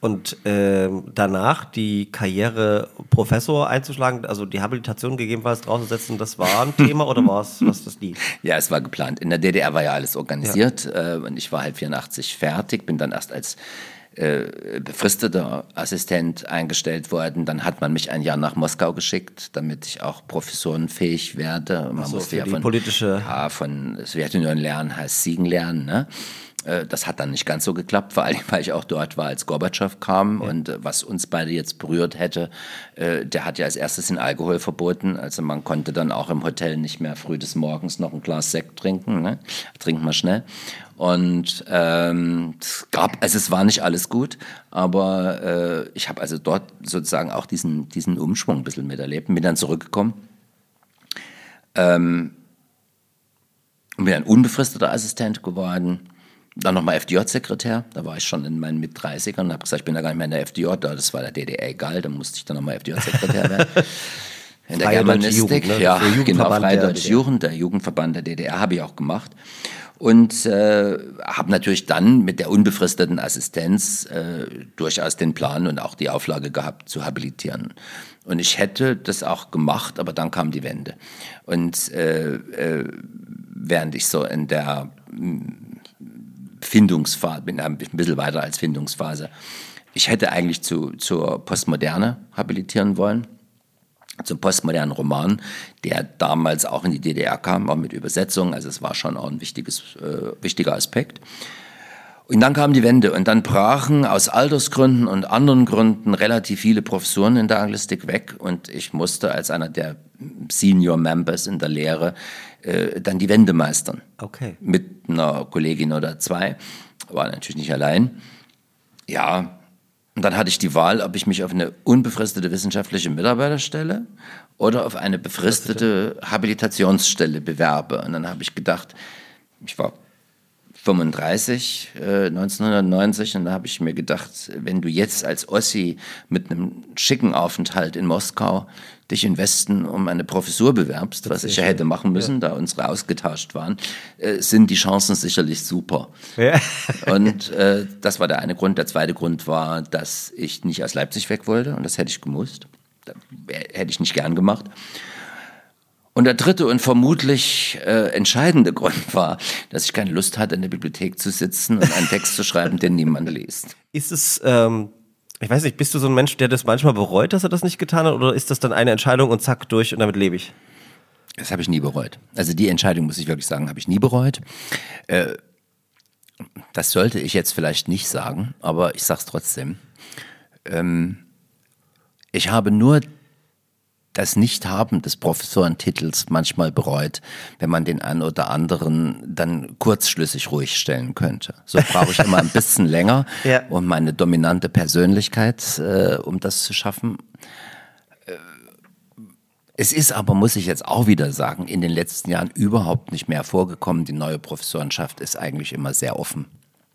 Und ähm, danach die Karriere Professor einzuschlagen, also die Habilitation gegebenenfalls draußen setzen, das war ein Thema oder war es was das nie? Ja, es war geplant. In der DDR war ja alles organisiert ja. Äh, und ich war halt 84 fertig, bin dann erst als äh, befristeter Assistent eingestellt worden. Dann hat man mich ein Jahr nach Moskau geschickt, damit ich auch professorenfähig werde. Man so, musste ja von, politische ja, von Sowjetunion lernen, heißt Siegen lernen. Ne? Äh, das hat dann nicht ganz so geklappt, vor allem weil ich auch dort war, als Gorbatschow kam. Ja. Und äh, was uns beide jetzt berührt hätte, der hat ja als erstes den Alkohol verboten. Also man konnte dann auch im Hotel nicht mehr früh des Morgens noch ein Glas Sekt trinken. Ne? Trink mal schnell. Und ähm, es gab, also es war nicht alles gut, aber äh, ich habe also dort sozusagen auch diesen, diesen Umschwung ein bisschen miterlebt und bin dann zurückgekommen. Ähm, und bin ein unbefristeter Assistent geworden. Dann nochmal FDJ-Sekretär, da war ich schon in meinen Mit-30ern und habe gesagt, ich bin da gar nicht mehr in der FDJ, das war der DDR egal, da musste ich dann nochmal FDJ-Sekretär werden. In der Germanistik, ne? ja, genau, Freie Deutsche Jugend, der Jugendverband der DDR habe ich auch gemacht und äh, habe natürlich dann mit der unbefristeten Assistenz äh, durchaus den Plan und auch die Auflage gehabt zu habilitieren. Und ich hätte das auch gemacht, aber dann kam die Wende. Und äh, äh, während ich so in der hm, Findungsphase, bin ein bisschen weiter als Findungsphase, ich hätte eigentlich zu, zur Postmoderne habilitieren wollen zum postmodernen Roman, der damals auch in die DDR kam, auch mit Übersetzung. Also es war schon auch ein wichtiges, äh, wichtiger Aspekt. Und dann kam die Wende und dann brachen aus Altersgründen und anderen Gründen relativ viele Professoren in der Anglistik weg und ich musste als einer der Senior Members in der Lehre äh, dann die Wende meistern. Okay. Mit einer Kollegin oder zwei. War natürlich nicht allein. Ja, und dann hatte ich die Wahl, ob ich mich auf eine unbefristete wissenschaftliche Mitarbeiterstelle oder auf eine befristete Habilitationsstelle bewerbe. Und dann habe ich gedacht, ich war 35, äh, 1990, und da habe ich mir gedacht, wenn du jetzt als Ossi mit einem schicken Aufenthalt in Moskau dich in Westen um eine Professur bewerbst, was ich ja hätte machen müssen, ja. da unsere ausgetauscht waren, äh, sind die Chancen sicherlich super. Ja. und äh, das war der eine Grund. Der zweite Grund war, dass ich nicht aus Leipzig weg wollte, und das hätte ich gemusst. Das hätte ich nicht gern gemacht. Und der dritte und vermutlich äh, entscheidende Grund war, dass ich keine Lust hatte, in der Bibliothek zu sitzen und einen Text zu schreiben, den niemand liest. Ist es, ähm, ich weiß nicht, bist du so ein Mensch, der das manchmal bereut, dass er das nicht getan hat, oder ist das dann eine Entscheidung und zack durch und damit lebe ich? Das habe ich nie bereut. Also die Entscheidung, muss ich wirklich sagen, habe ich nie bereut. Äh, das sollte ich jetzt vielleicht nicht sagen, aber ich sage es trotzdem. Ähm, ich habe nur das Nichthaben des Professorentitels manchmal bereut, wenn man den einen oder anderen dann kurzschlüssig ruhig stellen könnte. So brauche ich immer ein bisschen länger ja. und meine dominante Persönlichkeit, äh, um das zu schaffen. Äh, es ist aber, muss ich jetzt auch wieder sagen, in den letzten Jahren überhaupt nicht mehr vorgekommen. Die neue Professorenschaft ist eigentlich immer sehr offen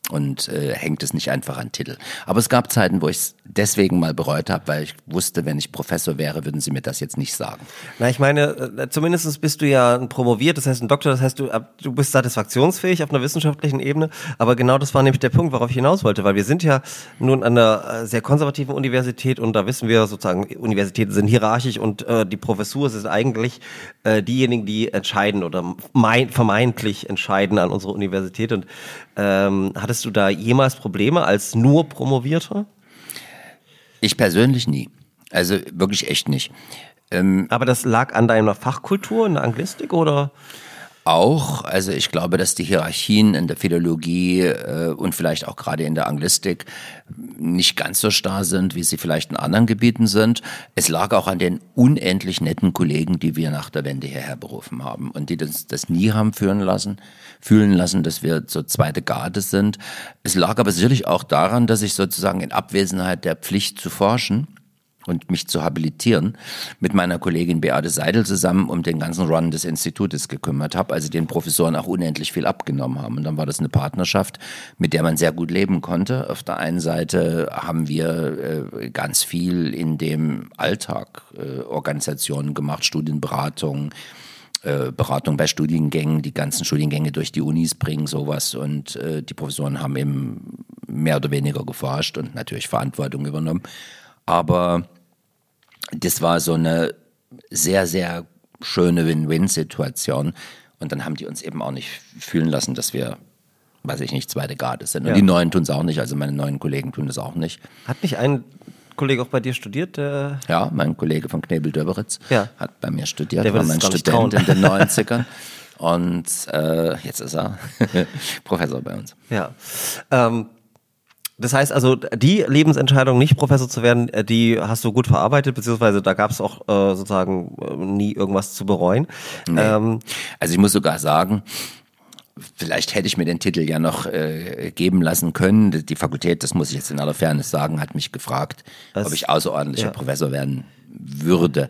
und äh, hängt es nicht einfach an Titel. Aber es gab Zeiten, wo ich es deswegen mal bereut habe, weil ich wusste, wenn ich Professor wäre, würden sie mir das jetzt nicht sagen. Na, ich meine, äh, zumindest bist du ja promoviert, das heißt ein Doktor, das heißt, du, du bist satisfaktionsfähig auf einer wissenschaftlichen Ebene. Aber genau das war nämlich der Punkt, worauf ich hinaus wollte, weil wir sind ja nun an einer äh, sehr konservativen Universität und da wissen wir sozusagen, Universitäten sind hierarchisch und äh, die Professur sind eigentlich äh, diejenigen, die entscheiden oder mein, vermeintlich entscheiden an unserer Universität. Und ähm, hattest du da jemals Probleme als nur Promovierter? Ich persönlich nie. Also wirklich echt nicht. Ähm, Aber das lag an deiner Fachkultur in der Anglistik oder? auch. Also ich glaube, dass die Hierarchien in der Philologie äh, und vielleicht auch gerade in der Anglistik nicht ganz so starr sind, wie sie vielleicht in anderen Gebieten sind. Es lag auch an den unendlich netten Kollegen, die wir nach der Wende hierher berufen haben und die das, das nie haben führen lassen, fühlen lassen, dass wir zur zweite Garde sind. Es lag aber sicherlich auch daran, dass ich sozusagen in Abwesenheit der Pflicht zu forschen und mich zu habilitieren, mit meiner Kollegin Beate Seidel zusammen um den ganzen Run des Institutes gekümmert habe, also den Professoren auch unendlich viel abgenommen haben. Und dann war das eine Partnerschaft, mit der man sehr gut leben konnte. Auf der einen Seite haben wir äh, ganz viel in dem Alltag äh, Organisationen gemacht, Studienberatung, äh, Beratung bei Studiengängen, die ganzen Studiengänge durch die Unis bringen, sowas. Und äh, die Professoren haben eben mehr oder weniger geforscht und natürlich Verantwortung übernommen. Aber das war so eine sehr, sehr schöne Win-Win-Situation. Und dann haben die uns eben auch nicht fühlen lassen, dass wir, weiß ich nicht, zweite Garde sind. Und ja. die Neuen tun es auch nicht, also meine neuen Kollegen tun es auch nicht. Hat nicht ein Kollege auch bei dir studiert? Ja, mein Kollege von Knebel-Döberitz ja. hat bei mir studiert, der war mein Student in den 90ern. Und äh, jetzt ist er Professor bei uns. Ja. Ähm, das heißt also, die Lebensentscheidung, nicht Professor zu werden, äh, die hast du gut verarbeitet, beziehungsweise da gab es auch äh, sozusagen äh, nie irgendwas zu bereuen. Nee. Ähm, also ich muss sogar sagen, vielleicht hätte ich mir den Titel ja noch äh, geben lassen können. Die Fakultät, das muss ich jetzt in aller Fairness sagen, hat mich gefragt, das, ob ich außerordentlicher ja. Professor werden würde.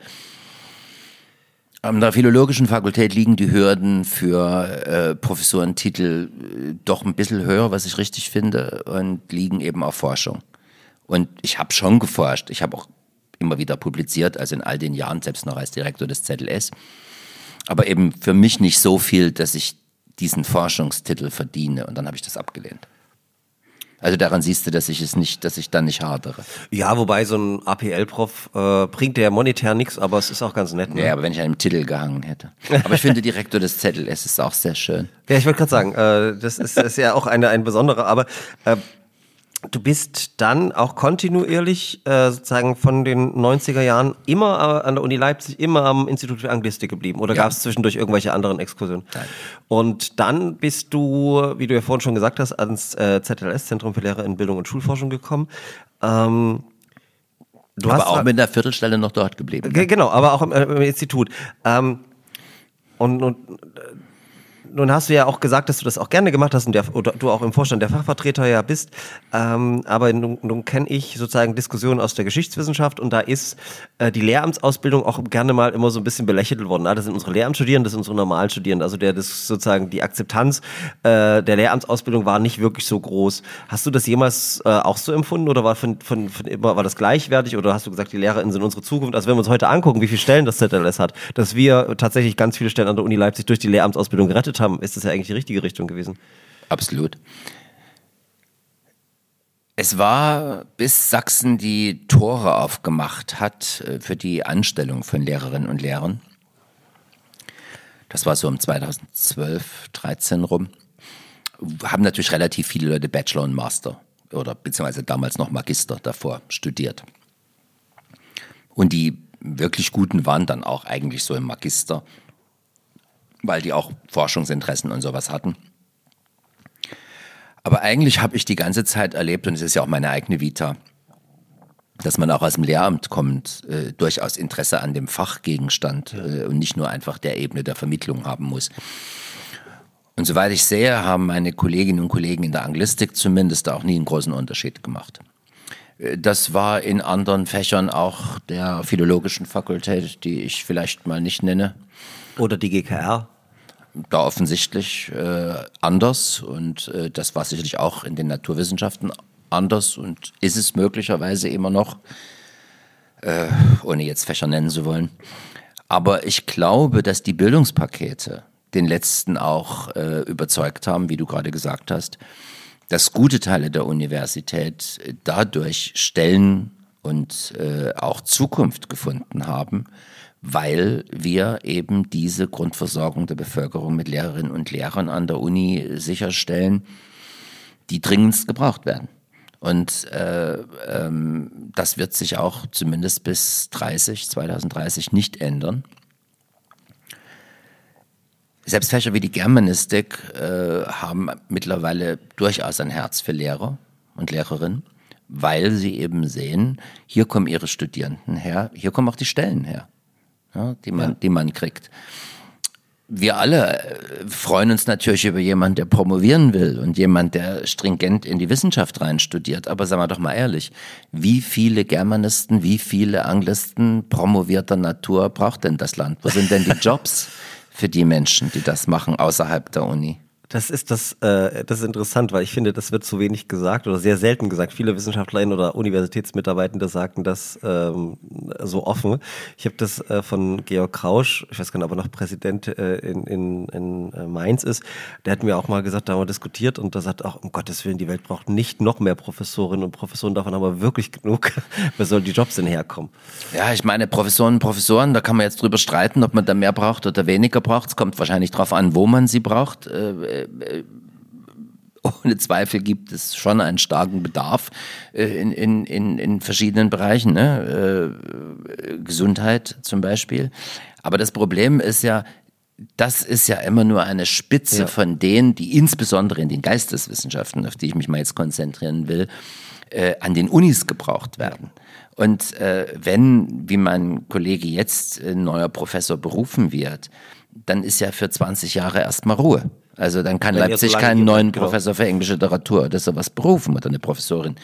An der Philologischen Fakultät liegen die Hürden für äh, Professorentitel äh, doch ein bisschen höher, was ich richtig finde, und liegen eben auf Forschung. Und ich habe schon geforscht. Ich habe auch immer wieder publiziert, also in all den Jahren, selbst noch als Direktor des ZLS. Aber eben für mich nicht so viel, dass ich diesen Forschungstitel verdiene. Und dann habe ich das abgelehnt. Also daran siehst du, dass ich es nicht, dass ich dann nicht hadere. Ja, wobei so ein APL-Prof äh, bringt ja monetär nichts, aber es ist auch ganz nett. Ne? Ja, aber wenn ich einen Titel gehangen hätte. Aber ich finde Direktor des ZLS ist auch sehr schön. Ja, ich wollte gerade sagen, äh, das ist, ist ja auch eine, ein besonderer, aber äh, du bist dann auch kontinuierlich äh, sozusagen von den 90er Jahren immer äh, an der Uni Leipzig, immer am Institut für Anglistik geblieben oder Ja. gab es zwischendurch irgendwelche anderen Exkursionen? Nein. Und dann bist du, wie du ja vorhin schon gesagt hast, ans äh, ZLS, Zentrum für Lehre in Bildung und Schulforschung gekommen. Ähm, du Aber hast auch mit der Viertelstelle noch dort geblieben. Ge- Genau, aber auch im, äh, im Institut. Ähm, und, und nun hast du ja auch gesagt, dass du das auch gerne gemacht hast und der, du auch im Vorstand der Fachvertreter ja bist. Ähm, aber nun, nun kenne ich sozusagen Diskussionen aus der Geschichtswissenschaft und da ist äh, die Lehramtsausbildung auch gerne mal immer so ein bisschen belächelt worden. Ah, das sind unsere Lehramtsstudierenden, das sind unsere Normalstudierenden. Also der das sozusagen die Akzeptanz äh, der Lehramtsausbildung war nicht wirklich so groß. Hast du das jemals äh, auch so empfunden oder war von, von, von immer war das gleichwertig oder hast du gesagt, die LehrerInnen sind unsere Zukunft? Also wenn wir uns heute angucken, wie viele Stellen das ZLS hat, dass wir tatsächlich ganz viele Stellen an der Uni Leipzig durch die Lehramtsausbildung gerettet haben, ist das ja eigentlich die richtige Richtung gewesen. Absolut. Es war, bis Sachsen die Tore aufgemacht hat äh, für die Anstellung von Lehrerinnen und Lehrern. Das war so um 2012, 13 rum. Haben natürlich relativ viele Leute Bachelor und Master oder beziehungsweise damals noch Magister davor studiert. Und die wirklich Guten waren dann auch eigentlich so im Magister, weil die auch Forschungsinteressen und sowas hatten. Aber eigentlich habe ich die ganze Zeit erlebt, und es ist ja auch meine eigene Vita, dass man auch aus dem Lehramt kommt, äh, durchaus Interesse an dem Fachgegenstand äh, und nicht nur einfach der Ebene der Vermittlung haben muss. Und soweit ich sehe, haben meine Kolleginnen und Kollegen in der Anglistik zumindest auch nie einen großen Unterschied gemacht. Äh, Das war in anderen Fächern auch der philologischen Fakultät, die ich vielleicht mal nicht nenne, Oder die GKR. da offensichtlich äh, anders und äh, das war sicherlich auch in den Naturwissenschaften anders und ist es möglicherweise immer noch, äh, ohne jetzt Fächer nennen zu wollen. Aber ich glaube, dass die Bildungspakete den letzten auch äh, überzeugt haben, wie du gerade gesagt hast, dass gute Teile der Universität dadurch Stellen und äh, auch Zukunft gefunden haben, weil wir eben diese Grundversorgung der Bevölkerung mit Lehrerinnen und Lehrern an der Uni sicherstellen, die dringendst gebraucht werden. Und äh, ähm, das wird sich auch zumindest bis 30, 2030 nicht ändern. Selbst Fächer wie die Germanistik äh, haben mittlerweile durchaus ein Herz für Lehrer und Lehrerinnen, weil sie eben sehen, hier kommen ihre Studierenden her, hier kommen auch die Stellen her, ja, die, man, die man kriegt. Wir alle äh, freuen uns natürlich über jemanden, der promovieren will und jemand, der stringent in die Wissenschaft rein studiert. Aber sagen wir doch mal ehrlich, wie viele Germanisten, wie viele Anglisten promovierter Natur braucht denn das Land? Wo sind denn die Jobs für die Menschen, die das machen außerhalb der Uni? Das ist das, äh, das ist interessant, weil ich finde, das wird zu wenig gesagt oder sehr selten gesagt. Viele WissenschaftlerInnen oder Universitätsmitarbeitende sagten das ähm, so offen. Ich habe das äh, von Georg Krausch, ich weiß gar nicht, ob er noch Präsident äh, in, in, in äh, Mainz ist, der hat mir auch mal gesagt, da haben wir diskutiert und da sagt auch, um Gottes Willen, die Welt braucht nicht noch mehr Professorinnen und Professoren, davon haben wir wirklich genug. Wer soll die Jobs denn herkommen? Ja, ich meine, Professoren und Professoren, da kann man jetzt drüber streiten, ob man da mehr braucht oder weniger braucht. Es kommt wahrscheinlich drauf an, wo man sie braucht. Äh, äh, ohne Zweifel gibt es schon einen starken Bedarf äh, in, in, in, in verschiedenen Bereichen, ne? Gesundheit zum Beispiel. Aber das Problem ist ja, das ist ja immer nur eine Spitze Ja. von denen, die insbesondere in den Geisteswissenschaften, auf die ich mich mal jetzt konzentrieren will, äh, an den Unis gebraucht werden. Und äh, wenn, wie mein Kollege jetzt, äh, neuer Professor berufen wird, dann ist ja für 20 Jahre erstmal Ruhe. Also dann kann Wenn Leipzig so keinen neuen genau. Professor für englische Literatur oder sowas berufen oder eine Professorin.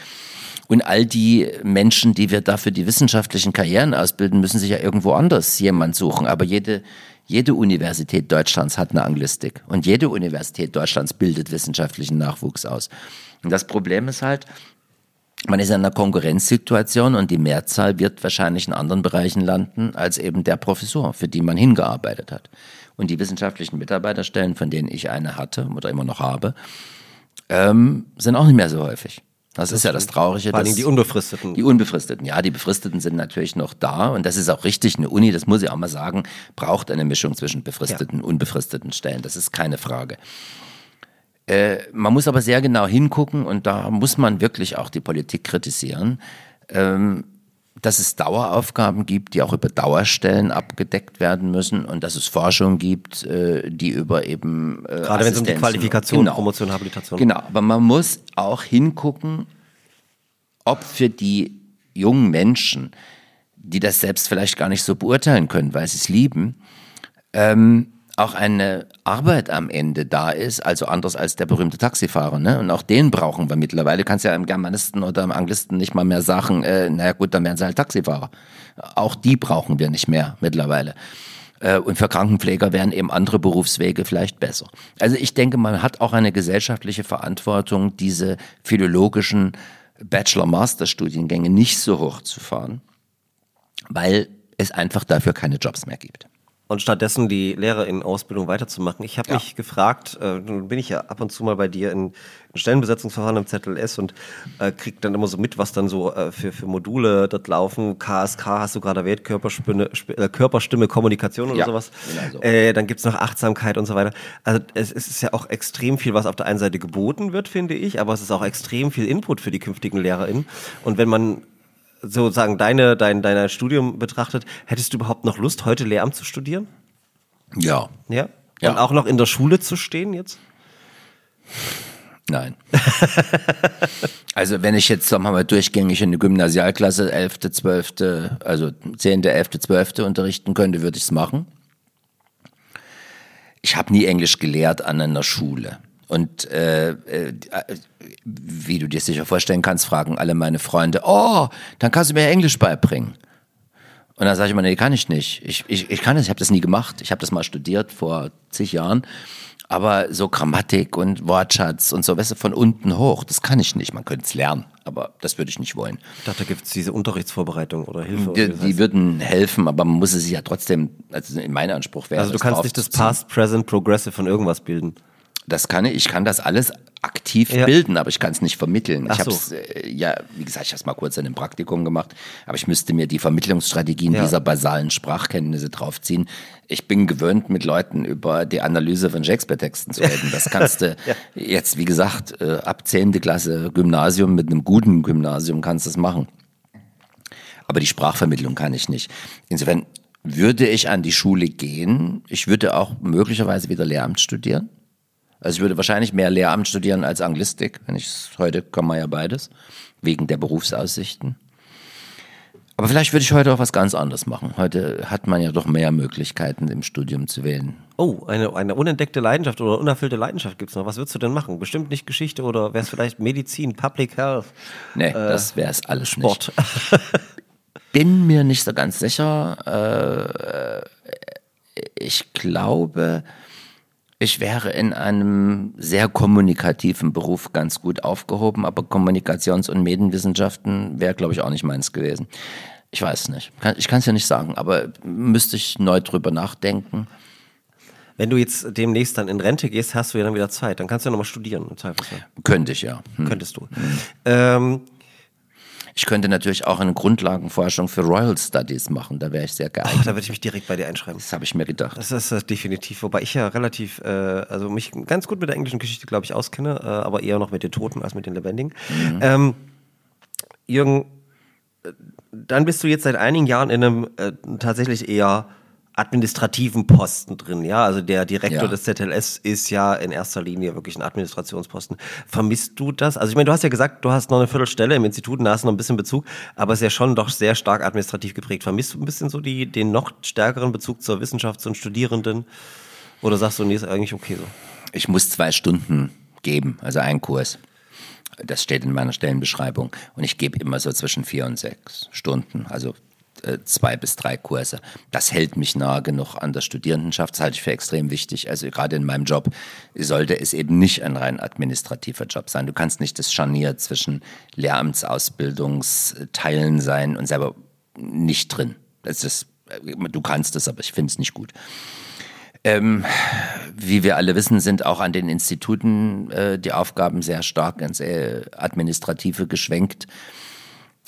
Und all die Menschen, die wir da für die wissenschaftlichen Karrieren ausbilden, müssen sich ja irgendwo anders jemand suchen. Aber jede, jede Universität Deutschlands hat eine Anglistik. Und jede Universität Deutschlands bildet wissenschaftlichen Nachwuchs aus. Und das Problem ist halt, man ist in einer Konkurrenzsituation und die Mehrzahl wird wahrscheinlich in anderen Bereichen landen als eben der Professor, für die man hingearbeitet hat. Und die wissenschaftlichen Mitarbeiterstellen, von denen ich eine hatte oder immer noch habe, ähm, sind auch nicht mehr so häufig. Das, ist ja das Traurige. Vor allem die unbefristeten. die Unbefristeten, ja, die Befristeten sind natürlich noch da und das ist auch richtig. Eine Uni, das muss ich auch mal sagen, braucht eine Mischung zwischen befristeten und unbefristeten Stellen. Das ist keine Frage. Äh, man muss aber sehr genau hingucken und da muss man wirklich auch die Politik kritisieren, ähm, dass es Daueraufgaben gibt, die auch über Dauerstellen abgedeckt werden müssen und dass es Forschung gibt, äh, die über eben äh, gerade wenn es um die Qualifikation, genau. Promotion, Habilitation. Genau, aber man muss auch hingucken, ob für die jungen Menschen, die das selbst vielleicht gar nicht so beurteilen können, weil sie es lieben, ähm, auch eine Arbeit am Ende da ist, also anders als der berühmte Taxifahrer. Ne? Und auch den brauchen wir mittlerweile. Kannst ja im Germanisten oder im Anglisten nicht mal mehr sagen, äh, naja gut, dann werden sie halt Taxifahrer. Auch die brauchen wir nicht mehr mittlerweile. Äh, und für Krankenpfleger wären eben andere Berufswege vielleicht besser. Also ich denke, man hat auch eine gesellschaftliche Verantwortung, diese philologischen Bachelor-Master-Studiengänge nicht so hoch zu fahren, weil es einfach dafür keine Jobs mehr gibt und stattdessen die Lehre in Ausbildung weiterzumachen. Ich habe ja. mich gefragt, äh, nun bin ich ja ab und zu mal bei dir in, in Stellenbesetzungsverfahren im ZLS und äh, krieg dann immer so mit, was dann so äh, für, für Module dort laufen. KSK hast du gerade erwähnt, Körperstimme, äh, Körperstimme Kommunikation oder ja, sowas. Genau so. äh, dann gibt's noch Achtsamkeit und so weiter. Also es, es ist ja auch extrem viel, was auf der einen Seite geboten wird, finde ich, aber es ist auch extrem viel Input für die künftigen LehrerInnen. Und wenn man sozusagen deine, dein, dein Studium betrachtet, hättest du überhaupt noch Lust, heute Lehramt zu studieren? Ja. Ja? ja. Und auch noch in der Schule zu stehen jetzt? Nein. also wenn ich jetzt, sagen wir mal, durchgängig in eine Gymnasialklasse 11., 12., also 10., 11., 12. unterrichten könnte, würde ich es machen. Ich habe nie Englisch gelehrt an einer Schule. Und äh, äh, wie du dir sicher vorstellen kannst, fragen alle meine Freunde, oh, dann kannst du mir Englisch beibringen. Und dann sage ich immer, nee, kann ich nicht. Ich, ich, ich kann es, ich habe das nie gemacht. Ich habe das mal studiert vor zig Jahren. Aber so Grammatik und Wortschatz und so, weißt du, von unten hoch, das kann ich nicht. Man könnte es lernen, aber das würde ich nicht wollen. Ich dachte, da gibt es diese Unterrichtsvorbereitung oder Hilfe. Die, die würden helfen, aber man muss es ja trotzdem, also in meinem Anspruch wäre Also du kannst nicht das Past, Present, Progressive von irgendwas bilden. Das kann ich, ich kann das alles aktiv ja. bilden, aber ich kann es nicht vermitteln. Ach ich habe so. äh, ja, wie gesagt, ich habe es mal kurz in einem Praktikum gemacht, aber ich müsste mir die Vermittlungsstrategien ja. dieser basalen Sprachkenntnisse draufziehen. Ich bin gewöhnt, mit Leuten über die Analyse von Shakespeare-Texten zu reden. Das kannst du ja. jetzt, wie gesagt, äh, ab zehnte Klasse Gymnasium mit einem guten Gymnasium kannst du es machen. Aber die Sprachvermittlung kann ich nicht. Insofern würde ich an die Schule gehen. Ich würde auch möglicherweise wieder Lehramt studieren also ich würde wahrscheinlich mehr Lehramt studieren als Anglistik, wenn ich heute kann man ja beides, wegen der Berufsaussichten. Aber vielleicht würde ich heute auch was ganz anderes machen. Heute hat man ja doch mehr Möglichkeiten im Studium zu wählen. Oh, eine, eine unentdeckte Leidenschaft oder unerfüllte Leidenschaft gibt's noch. Was würdest du denn machen? Bestimmt nicht Geschichte oder wäre es vielleicht Medizin, Public Health? Nee, äh, das wäre es alles Sport. nicht. Bin mir nicht so ganz sicher. Äh, ich glaube, ich wäre in einem sehr kommunikativen Beruf ganz gut aufgehoben, aber Kommunikations- und Medienwissenschaften wäre, glaube ich, auch nicht meins gewesen. Ich weiß es nicht. Ich kann es ja nicht sagen, aber müsste ich neu drüber nachdenken. Wenn du jetzt demnächst dann in Rente gehst, hast du ja dann wieder Zeit. Dann kannst du ja nochmal studieren. Könnte ich, ja. Hm. Könntest du. Hm. Ähm, ich könnte natürlich auch eine Grundlagenforschung für Royal Studies machen, da wäre ich sehr geeignet. Ach, da würde ich mich direkt bei dir einschreiben. Das habe ich mir gedacht. Das ist das definitiv, wobei ich ja relativ, äh, also mich ganz gut mit der englischen Geschichte, glaube ich, auskenne, äh, aber eher noch mit den Toten als mit den Lebendigen. Mhm. Ähm, Jürgen, äh, dann bist du jetzt seit einigen Jahren in einem äh, tatsächlich eher administrativen Posten drin, ja. Also der Direktor ja. des ZLS ist ja in erster Linie wirklich ein Administrationsposten. Vermisst du das? Also ich meine, du hast ja gesagt, du hast noch eine Viertelstelle im Institut und da hast noch ein bisschen Bezug, aber es ist ja schon doch sehr stark administrativ geprägt. Vermisst du ein bisschen so die, den noch stärkeren Bezug zur Wissenschafts- und Studierenden? Oder sagst du, nee, ist eigentlich okay so? Ich muss zwei Stunden geben, also einen Kurs. Das steht in meiner Stellenbeschreibung. Und ich gebe immer so zwischen vier und sechs Stunden. Also zwei bis drei Kurse. Das hält mich nahe genug an der Studierendenschaft, das halte ich für extrem wichtig. Also gerade in meinem Job sollte es eben nicht ein rein administrativer Job sein. Du kannst nicht das Scharnier zwischen Lehramtsausbildungsteilen sein und selber nicht drin. Das ist, du kannst es, aber ich finde es nicht gut. Ähm, wie wir alle wissen, sind auch an den Instituten äh, die Aufgaben sehr stark ins äh, Administrative geschwenkt.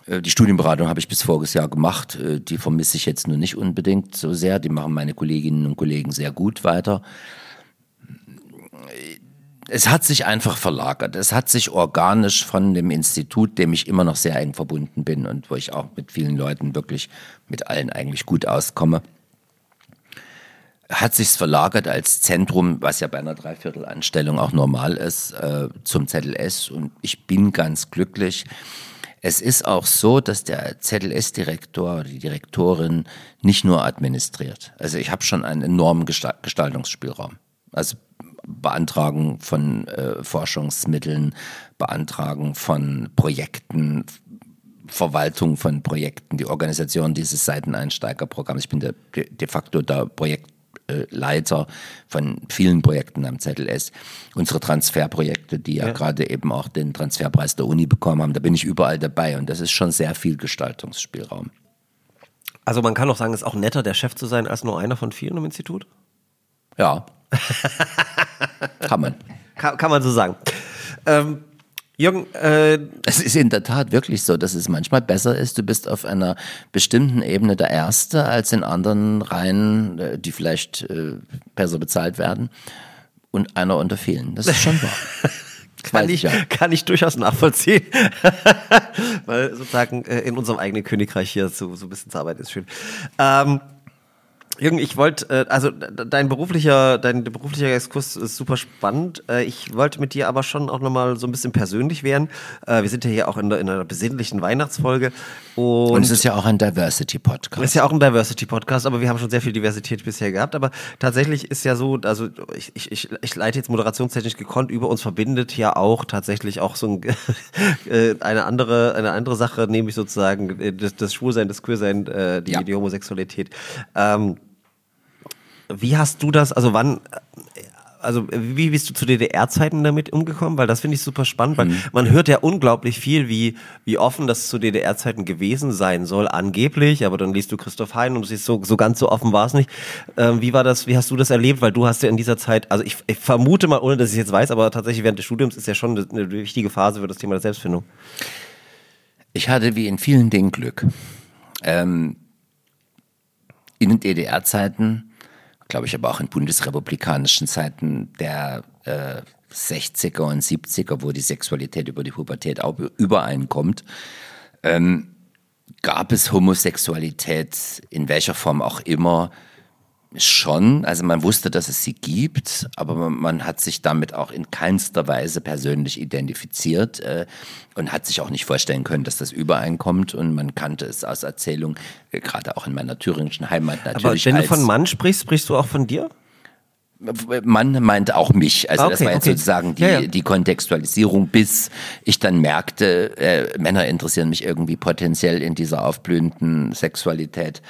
Äh, die Studienberatung habe ich bis voriges Jahr gemacht. Äh, die vermisse ich jetzt nur nicht unbedingt so sehr. Die machen meine Kolleginnen und Kollegen sehr gut weiter. es hat sich einfach verlagert. Es hat sich organisch von dem Institut, dem ich immer noch sehr eng verbunden bin und wo ich auch mit vielen Leuten wirklich mit allen eigentlich gut auskomme, hat sich's verlagert als Zentrum, was ja bei einer Dreiviertelanstellung auch normal ist, äh, zum ZLS. Und ich bin ganz glücklich. Es ist auch so, dass der ZLS-Direktor oder die Direktorin nicht nur administriert. Also ich habe schon einen enormen Gestaltungsspielraum. Also Beantragung von äh, Forschungsmitteln, Beantragung von Projekten, Verwaltung von Projekten, die Organisation dieses Seiteneinsteigerprogramms. Ich bin der, de facto der Projektleiter von vielen Projekten am ZLS. Unsere Transferprojekte, die ja, ja, gerade eben auch den Transferpreis der Uni bekommen haben, da bin ich überall dabei und das ist schon sehr viel Gestaltungsspielraum. Also man kann auch sagen, es ist auch netter, der Chef zu sein, als nur einer von vielen im Institut? Ja. kann man. Kann, kann, man so sagen. Ähm, Jürgen, äh, es ist in der Tat wirklich so, dass es manchmal besser ist, du bist auf einer bestimmten Ebene der Erste als in anderen Reihen, äh, die vielleicht äh, besser bezahlt werden und einer unter vielen. Das ist schon wahr. kann, ich, ja. kann ich durchaus nachvollziehen. Weil sozusagen äh, in unserem eigenen Königreich hier so, so ein bisschen zu arbeiten ist schön. Ähm, Jürgen, ich wollte, äh, also dein beruflicher, dein beruflicher Exkurs ist super spannend. Äh, ich wollte mit dir aber schon auch nochmal so ein bisschen persönlich werden. Äh, wir sind ja hier auch in, in einer besinnlichen Weihnachtsfolge. Und, und es ist ja auch ein Diversity-Podcast. Es ist ja auch ein Diversity-Podcast, aber wir haben schon sehr viel Diversität bisher gehabt. Aber tatsächlich ist ja so, also ich, ich, ich, ich leite jetzt moderationstechnisch gekonnt über uns verbindet ja auch tatsächlich auch so ein, eine andere, eine andere Sache, nämlich sozusagen das, das Schwulsein, das Queersein, die, ja. die Homosexualität. Ähm, wie hast du das, also wann, also wie bist du zu DDR-Zeiten damit umgekommen? Weil das finde ich super spannend, weil mhm. man hört ja unglaublich viel, wie, wie offen das zu DDR-Zeiten gewesen sein soll, angeblich, aber dann liest du Christoph Hein und siehst, so, so ganz so offen war es nicht. Ähm, wie war das, wie hast du das erlebt? Weil du hast ja in dieser Zeit, also ich, ich vermute mal, ohne dass ich jetzt weiß, aber tatsächlich während des Studiums ist ja schon eine wichtige Phase für das Thema der Selbstfindung. Ich hatte wie in vielen Dingen Glück. Ähm, in DDR-Zeiten glaube ich, aber auch in bundesrepublikanischen Zeiten der äh, 60er und 70er, wo die Sexualität über die Pubertät auch übereinkommt, ähm, gab es Homosexualität in welcher Form auch immer Schon, also man wusste, dass es sie gibt, aber man, man hat sich damit auch in keinster Weise persönlich identifiziert äh, und hat sich auch nicht vorstellen können, dass das übereinkommt und man kannte es aus Erzählung, äh, gerade auch in meiner thüringischen Heimat natürlich. Aber wenn du von Mann sprichst, sprichst du auch von dir? Mann meint auch mich. Also okay, das war jetzt okay. sozusagen die, ja, ja. die Kontextualisierung, bis ich dann merkte, äh, Männer interessieren mich irgendwie potenziell in dieser aufblühenden Sexualität.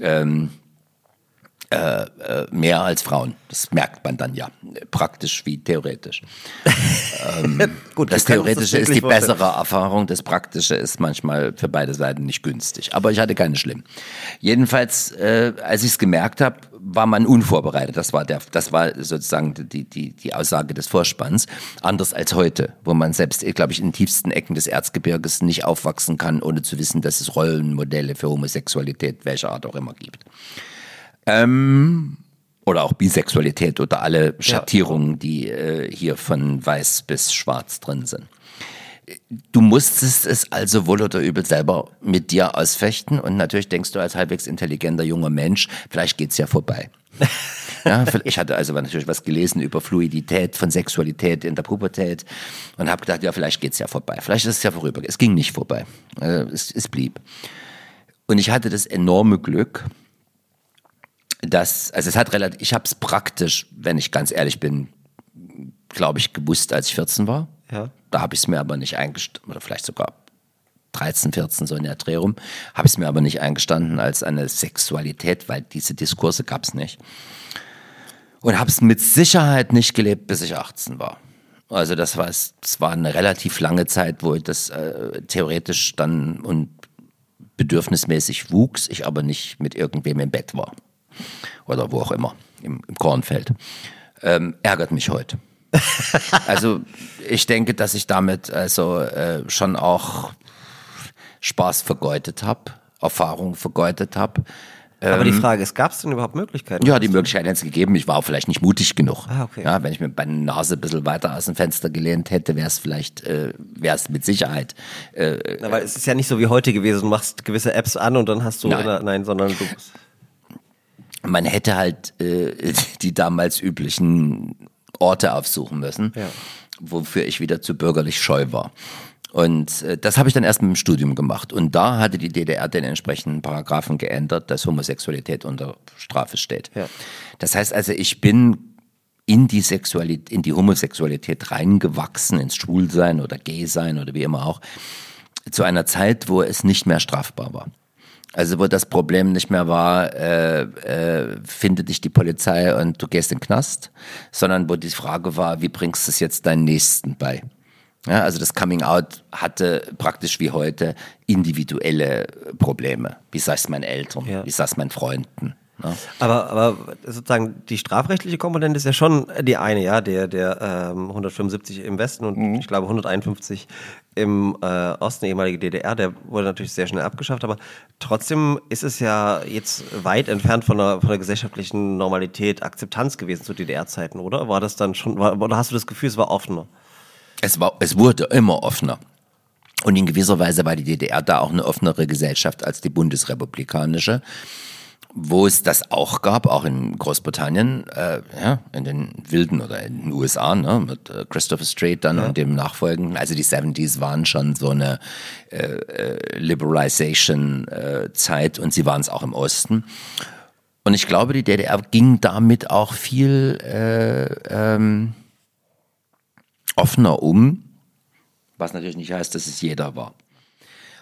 Ähm, äh, äh, mehr als Frauen. Das merkt man dann ja, praktisch wie theoretisch. ähm, Gut, das Theoretische das ist die vorstellen. bessere Erfahrung, das Praktische ist manchmal für beide Seiten nicht günstig. Aber ich hatte keine schlimm. Jedenfalls, äh, als ich es gemerkt habe, war man unvorbereitet. Das war, der, das war sozusagen die, die, die Aussage des Vorspanns. Anders als heute, wo man selbst, glaube ich, in den tiefsten Ecken des Erzgebirges nicht aufwachsen kann, ohne zu wissen, dass es Rollenmodelle für Homosexualität welcher Art auch immer gibt. Ähm, oder auch Bisexualität oder alle Schattierungen, ja. die äh, hier von weiß bis schwarz drin sind. Du musstest es also wohl oder übel selber mit dir ausfechten und natürlich denkst du als halbwegs intelligenter junger Mensch, vielleicht geht's ja vorbei. ja, ich hatte also natürlich was gelesen über Fluidität von Sexualität in der Pubertät und habe gedacht, ja, vielleicht geht's ja vorbei. Vielleicht ist es ja vorüber. Es ging nicht vorbei. Äh, es, es blieb. Und ich hatte das enorme Glück, dass, also es hat relativ, ich habe es praktisch, wenn ich ganz ehrlich bin, glaube ich, gewusst, als ich 14 war. Ja. Da habe ich es mir aber nicht eingestanden, oder vielleicht sogar 13, 14, so in der Dreh rum, habe ich es mir aber nicht eingestanden als eine Sexualität, weil diese Diskurse gab es nicht. Und habe es mit Sicherheit nicht gelebt, bis ich 18 war. Also das war, es war eine relativ lange Zeit, wo ich das äh, theoretisch dann und bedürfnismäßig wuchs, ich aber nicht mit irgendwem im Bett war oder wo auch immer, im, im Kornfeld, ähm, ärgert mich heute. also ich denke, dass ich damit also äh, schon auch Spaß vergeudet habe, Erfahrung vergeudet habe. Aber die Frage ist, gab es denn überhaupt Möglichkeiten? Ja, die Möglichkeit hätte es gegeben. Ich war vielleicht nicht mutig genug. Ah, okay. Ja, wenn ich mit meiner Nase ein bisschen weiter aus dem Fenster gelehnt hätte, wäre es vielleicht, äh, wäre es mit Sicherheit. Äh, Na, weil es ist ja nicht so wie heute gewesen, du machst gewisse Apps an und dann hast du, Nein. nein, nein sondern du man hätte halt äh, die damals üblichen Orte aufsuchen müssen, Ja. wofür ich wieder zu bürgerlich scheu war. Und äh, das habe ich dann erst mit dem Studium gemacht. Und da hatte die DDR den entsprechenden Paragraphen geändert, dass Homosexualität unter Strafe steht. Ja. Das heißt also, ich bin in die Sexualität, in die Homosexualität reingewachsen, ins Schwulsein oder Gay-Sein oder wie immer auch, zu einer Zeit, wo es nicht mehr strafbar war. Also wo das Problem nicht mehr war, äh, äh, findet dich die Polizei und du gehst in den Knast, sondern wo die Frage war, wie bringst du es jetzt deinen Nächsten bei? Ja, also das Coming Out hatte praktisch wie heute individuelle Probleme. Wie sag ich's meinen Eltern? Ja. Wie sag's meinen Freunden? Ja. Aber, aber sozusagen die strafrechtliche Komponente ist ja schon die eine, ja, der, der ähm, 175 im Westen und ich glaube 151 im äh, Osten, ehemalige DDR, der wurde natürlich sehr schnell abgeschafft, aber trotzdem ist es ja jetzt weit entfernt von der, von der gesellschaftlichen Normalität, Akzeptanz gewesen zu DDR-Zeiten, oder? War das dann schon, war, oder hast du das Gefühl, es war offener? Es, war, es wurde immer offener. Und in gewisser Weise war die DDR da auch eine offenere Gesellschaft als die bundesrepublikanische, wo es das auch gab, auch in Großbritannien, äh, ja, in den wilden oder in den USA, ne, mit äh, Christopher Street dann und dem nachfolgenden. Also die 70s waren schon so eine äh, äh, Liberalization-Zeit und sie waren es auch im Osten. Und ich glaube, die DDR ging damit auch viel äh, ähm, offener um, was natürlich nicht heißt, dass es jeder war.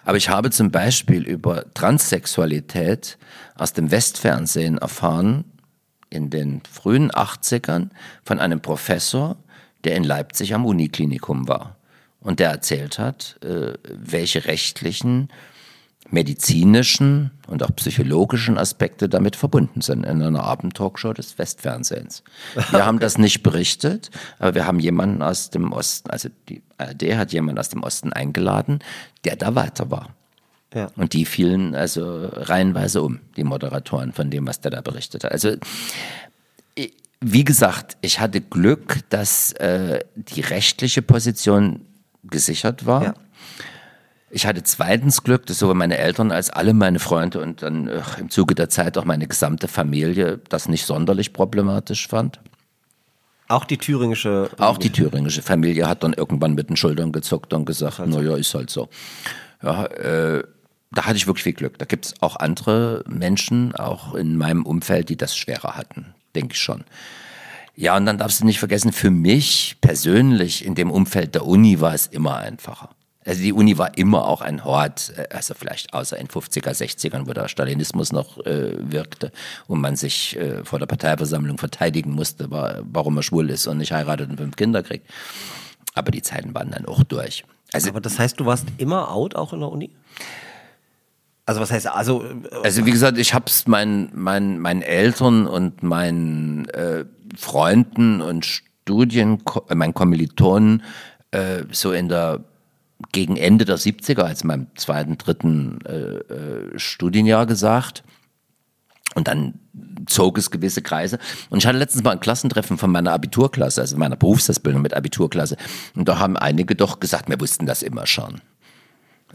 Aber ich habe zum Beispiel über Transsexualität aus dem Westfernsehen erfahren, in den frühen 80ern, von einem Professor, der in Leipzig am Uniklinikum war. Und der erzählt hat, äh, welche rechtlichen, medizinischen und auch psychologischen Aspekte damit verbunden sind in einer Abendtalkshow des Westfernsehens. Wir haben das nicht berichtet, aber wir haben jemanden aus dem Osten, also die ARD hat jemanden aus dem Osten eingeladen, der da weiter war. Ja. Und die fielen also reihenweise um, die Moderatoren von dem, was der da berichtet hat. Also wie gesagt, ich hatte Glück, dass äh, die rechtliche Position gesichert war. Ja. Ich hatte zweitens Glück, dass sowohl meine Eltern als alle meine Freunde und dann äh, im Zuge der Zeit auch meine gesamte Familie das nicht sonderlich problematisch fand. Auch die thüringische. Auch die thüringische Familie hat dann irgendwann mit den Schultern gezuckt und gesagt, naja, ist halt so. Ja, äh, da hatte ich wirklich viel Glück. Da gibt es auch andere Menschen, auch in meinem Umfeld, die das schwerer hatten, denke ich schon. Ja, und dann darfst du nicht vergessen, für mich persönlich in dem Umfeld der Uni war es immer einfacher. Also die Uni war immer auch ein Hort, äh, also vielleicht außer in 50er, 60ern, wo der Stalinismus noch äh, wirkte und man sich äh, vor der Parteiversammlung verteidigen musste, war, warum er schwul ist und nicht heiratet und fünf Kinder kriegt. Aber die Zeiten waren dann auch durch. Also, Aber das heißt, du warst immer out auch in der Uni? Also was heißt, also äh, also wie gesagt, ich habe es meinen, meinen, meinen Eltern und meinen äh, Freunden und Studien, äh, meinen Kommilitonen äh, so in der gegen Ende der 70er, als meinem zweiten, dritten äh, äh, Studienjahr gesagt. Und dann zog es gewisse Kreise. Und ich hatte letztens mal ein Klassentreffen von meiner Abiturklasse, also meiner Berufsausbildung mit Abiturklasse. Und da haben einige doch gesagt, wir wussten das immer schon.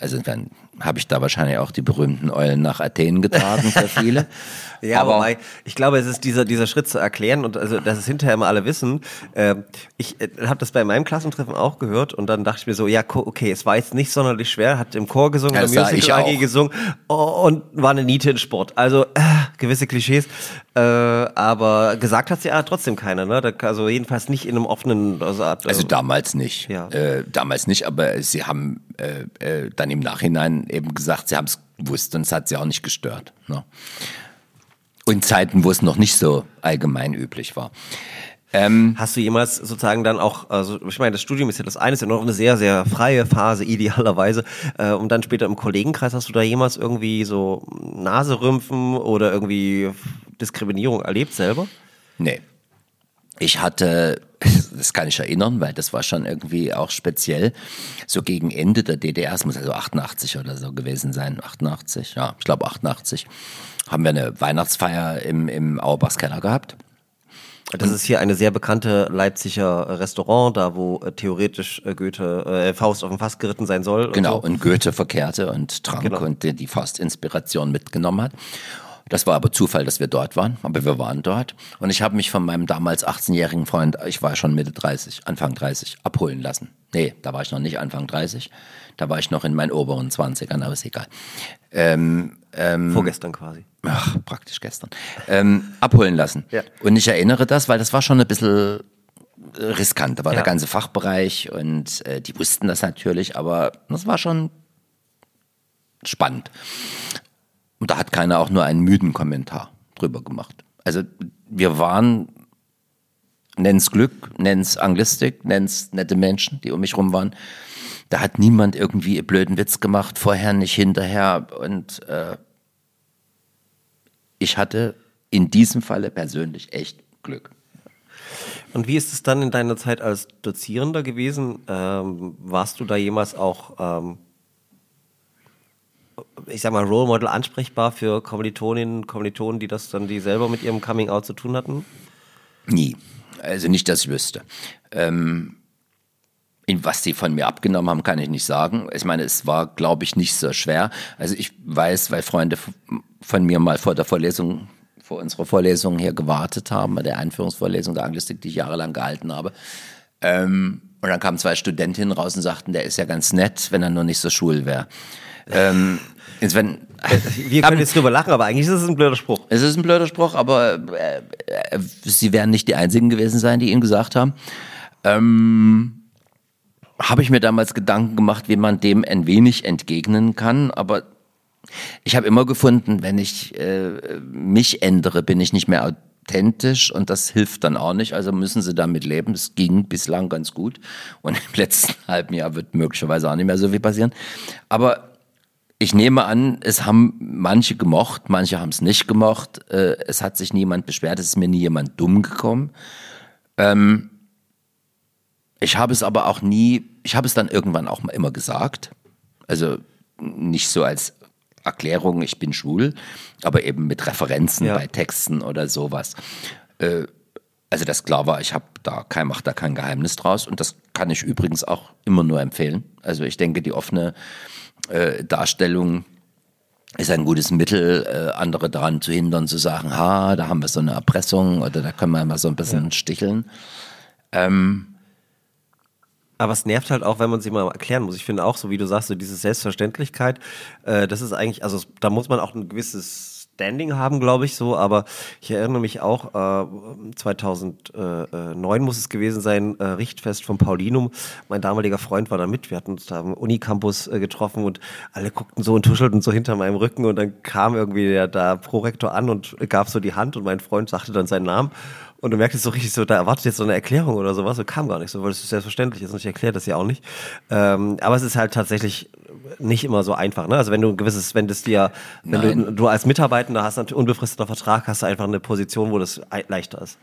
Also dann habe ich da wahrscheinlich auch die berühmten Eulen nach Athen getragen für viele. Ja, aber wobei, ich glaube, es ist dieser, dieser Schritt zu erklären und also, dass es hinterher immer alle wissen. Äh, ich äh, habe das bei meinem Klassentreffen auch gehört und dann dachte ich mir so, ja, okay, es war jetzt nicht sonderlich schwer, hat im Chor gesungen, Ja, im Musical AG gesungen oh, und war eine Niete in Sport. Also äh, gewisse Klischees, äh, aber gesagt hat sie ja trotzdem keiner, ne? Da, also jedenfalls nicht in einem offenen also, Art, Also damals nicht. Ja. Äh, damals nicht, aber sie haben äh, äh, dann im Nachhinein eben gesagt, sie haben es gewusst und es hat sie auch nicht gestört. Ne? Und Zeiten, wo es noch nicht so allgemein üblich war. Hast du jemals sozusagen dann auch, also ich meine, das Studium ist ja das eine, ist ja noch eine sehr, sehr freie Phase, idealerweise. Äh, und dann später im Kollegenkreis, hast du da jemals irgendwie so Naserümpfen oder irgendwie Diskriminierung erlebt selber? Nee. Ich hatte, das kann ich erinnern, weil das war schon irgendwie auch speziell. So gegen Ende der DDR, es muss also 88 oder so gewesen sein, 88, ja, ich glaube 88, haben wir eine Weihnachtsfeier im, im Auerbachs Keller gehabt. Das ist hier eine sehr bekannte Leipziger Restaurant, da wo äh, theoretisch äh, Goethe äh, Faust auf dem Fass geritten sein soll. und Genau, so. und Goethe verkehrte und trank Genau. und die, die Faust-Inspiration mitgenommen hat. Das war aber Zufall, dass wir dort waren, aber wir waren dort. Und ich habe mich von meinem damals 18-jährigen Freund, ich war schon Mitte 30, Anfang 30, abholen lassen. Nee, da war ich noch nicht Anfang 30. Da war ich noch in meinen oberen 20ern, aber ist egal. Vorgestern quasi. Ach, praktisch gestern. Ähm, abholen lassen. Ja. Und ich erinnere das, weil das war schon ein bisschen riskant. Da war Ja. der ganze Fachbereich und äh, die wussten das natürlich, aber das war schon spannend. Und da hat keiner auch nur einen müden Kommentar drüber gemacht. Also wir waren, nenn's Glück, nenn's Anglistik, nenn's nette Menschen, die um mich rum waren. Da hat niemand irgendwie einen blöden Witz gemacht, vorher nicht, hinterher. Und äh, ich hatte in diesem Falle persönlich echt Glück. Und wie ist es dann in deiner Zeit als Dozierender gewesen? Ähm, warst du da jemals auch, ähm, ich sag mal, Role Model ansprechbar für Kommilitoninnen Kommilitonen, die das dann, die selber mit ihrem Coming Out zu tun hatten? Nie. Also nicht, dass ich wüsste. Ähm, in was sie von mir abgenommen haben, kann ich nicht sagen. Ich meine, es war, glaube ich, nicht so schwer. Also ich weiß, weil Freunde von mir mal vor der Vorlesung, vor unserer Vorlesung hier gewartet haben, bei der Einführungsvorlesung der Anglistik, die ich jahrelang gehalten habe. Ähm, und dann kamen zwei Studentinnen raus und sagten, der ist ja ganz nett, wenn er nur nicht so schwul wäre. Ähm, jetzt wenn, Wir können jetzt drüber lachen, aber eigentlich ist es ein blöder Spruch. es ist ein blöder Spruch, aber äh, äh, sie werden nicht die Einzigen gewesen sein, die ihn gesagt haben. Ähm, habe ich mir damals Gedanken gemacht, wie man dem ein wenig entgegnen kann, aber ich habe immer gefunden, wenn ich äh, mich ändere, bin ich nicht mehr authentisch und das hilft dann auch nicht. Also müssen sie damit leben. Es ging bislang ganz gut und im letzten halben Jahr wird möglicherweise auch nicht mehr so viel passieren. Aber ich nehme an, es haben manche gemocht, manche haben es nicht gemocht. Äh, es hat sich niemand beschwert, es ist mir nie jemand dumm gekommen. Ähm, ich habe es aber auch nie, ich habe es dann irgendwann auch mal immer gesagt. Also nicht so als Erklärung, ich bin schwul, aber eben mit Referenzen Ja. bei Texten oder sowas. Äh, also das klar war, ich habe da kein, mach da kein Geheimnis draus und das kann ich übrigens auch immer nur empfehlen. Also ich denke, die offene äh, Darstellung ist ein gutes Mittel, äh, andere daran zu hindern, zu sagen, ha, da haben wir so eine Erpressung oder da können wir mal so ein bisschen sticheln. Aber es nervt halt auch, wenn man sich mal erklären muss. Ich finde auch, so wie du sagst, so diese Selbstverständlichkeit, äh, das ist eigentlich, also da muss man auch ein gewisses Standing haben, glaube ich, so. Aber ich erinnere mich auch, äh, 2009 muss es gewesen sein, äh, Richtfest von Paulinum. Mein damaliger Freund war da mit. Wir hatten uns da am Unicampus äh, getroffen und alle guckten so und tuschelten so hinter meinem Rücken und dann kam irgendwie der da Prorektor an und gab so die Hand und mein Freund sagte dann seinen Namen. Und du merkst so richtig so, da erwartet jetzt so eine Erklärung oder sowas und kam gar nicht so, weil es ist selbstverständlich ist und ich erkläre das ja auch nicht. Ähm, aber es ist halt tatsächlich nicht immer so einfach. Ne? Also wenn du ein gewisses, wenn das dir, wenn du, Nein. du als Mitarbeitender hast, einen unbefristeten Vertrag, hast du einfach eine Position, wo das ei- leichter ist.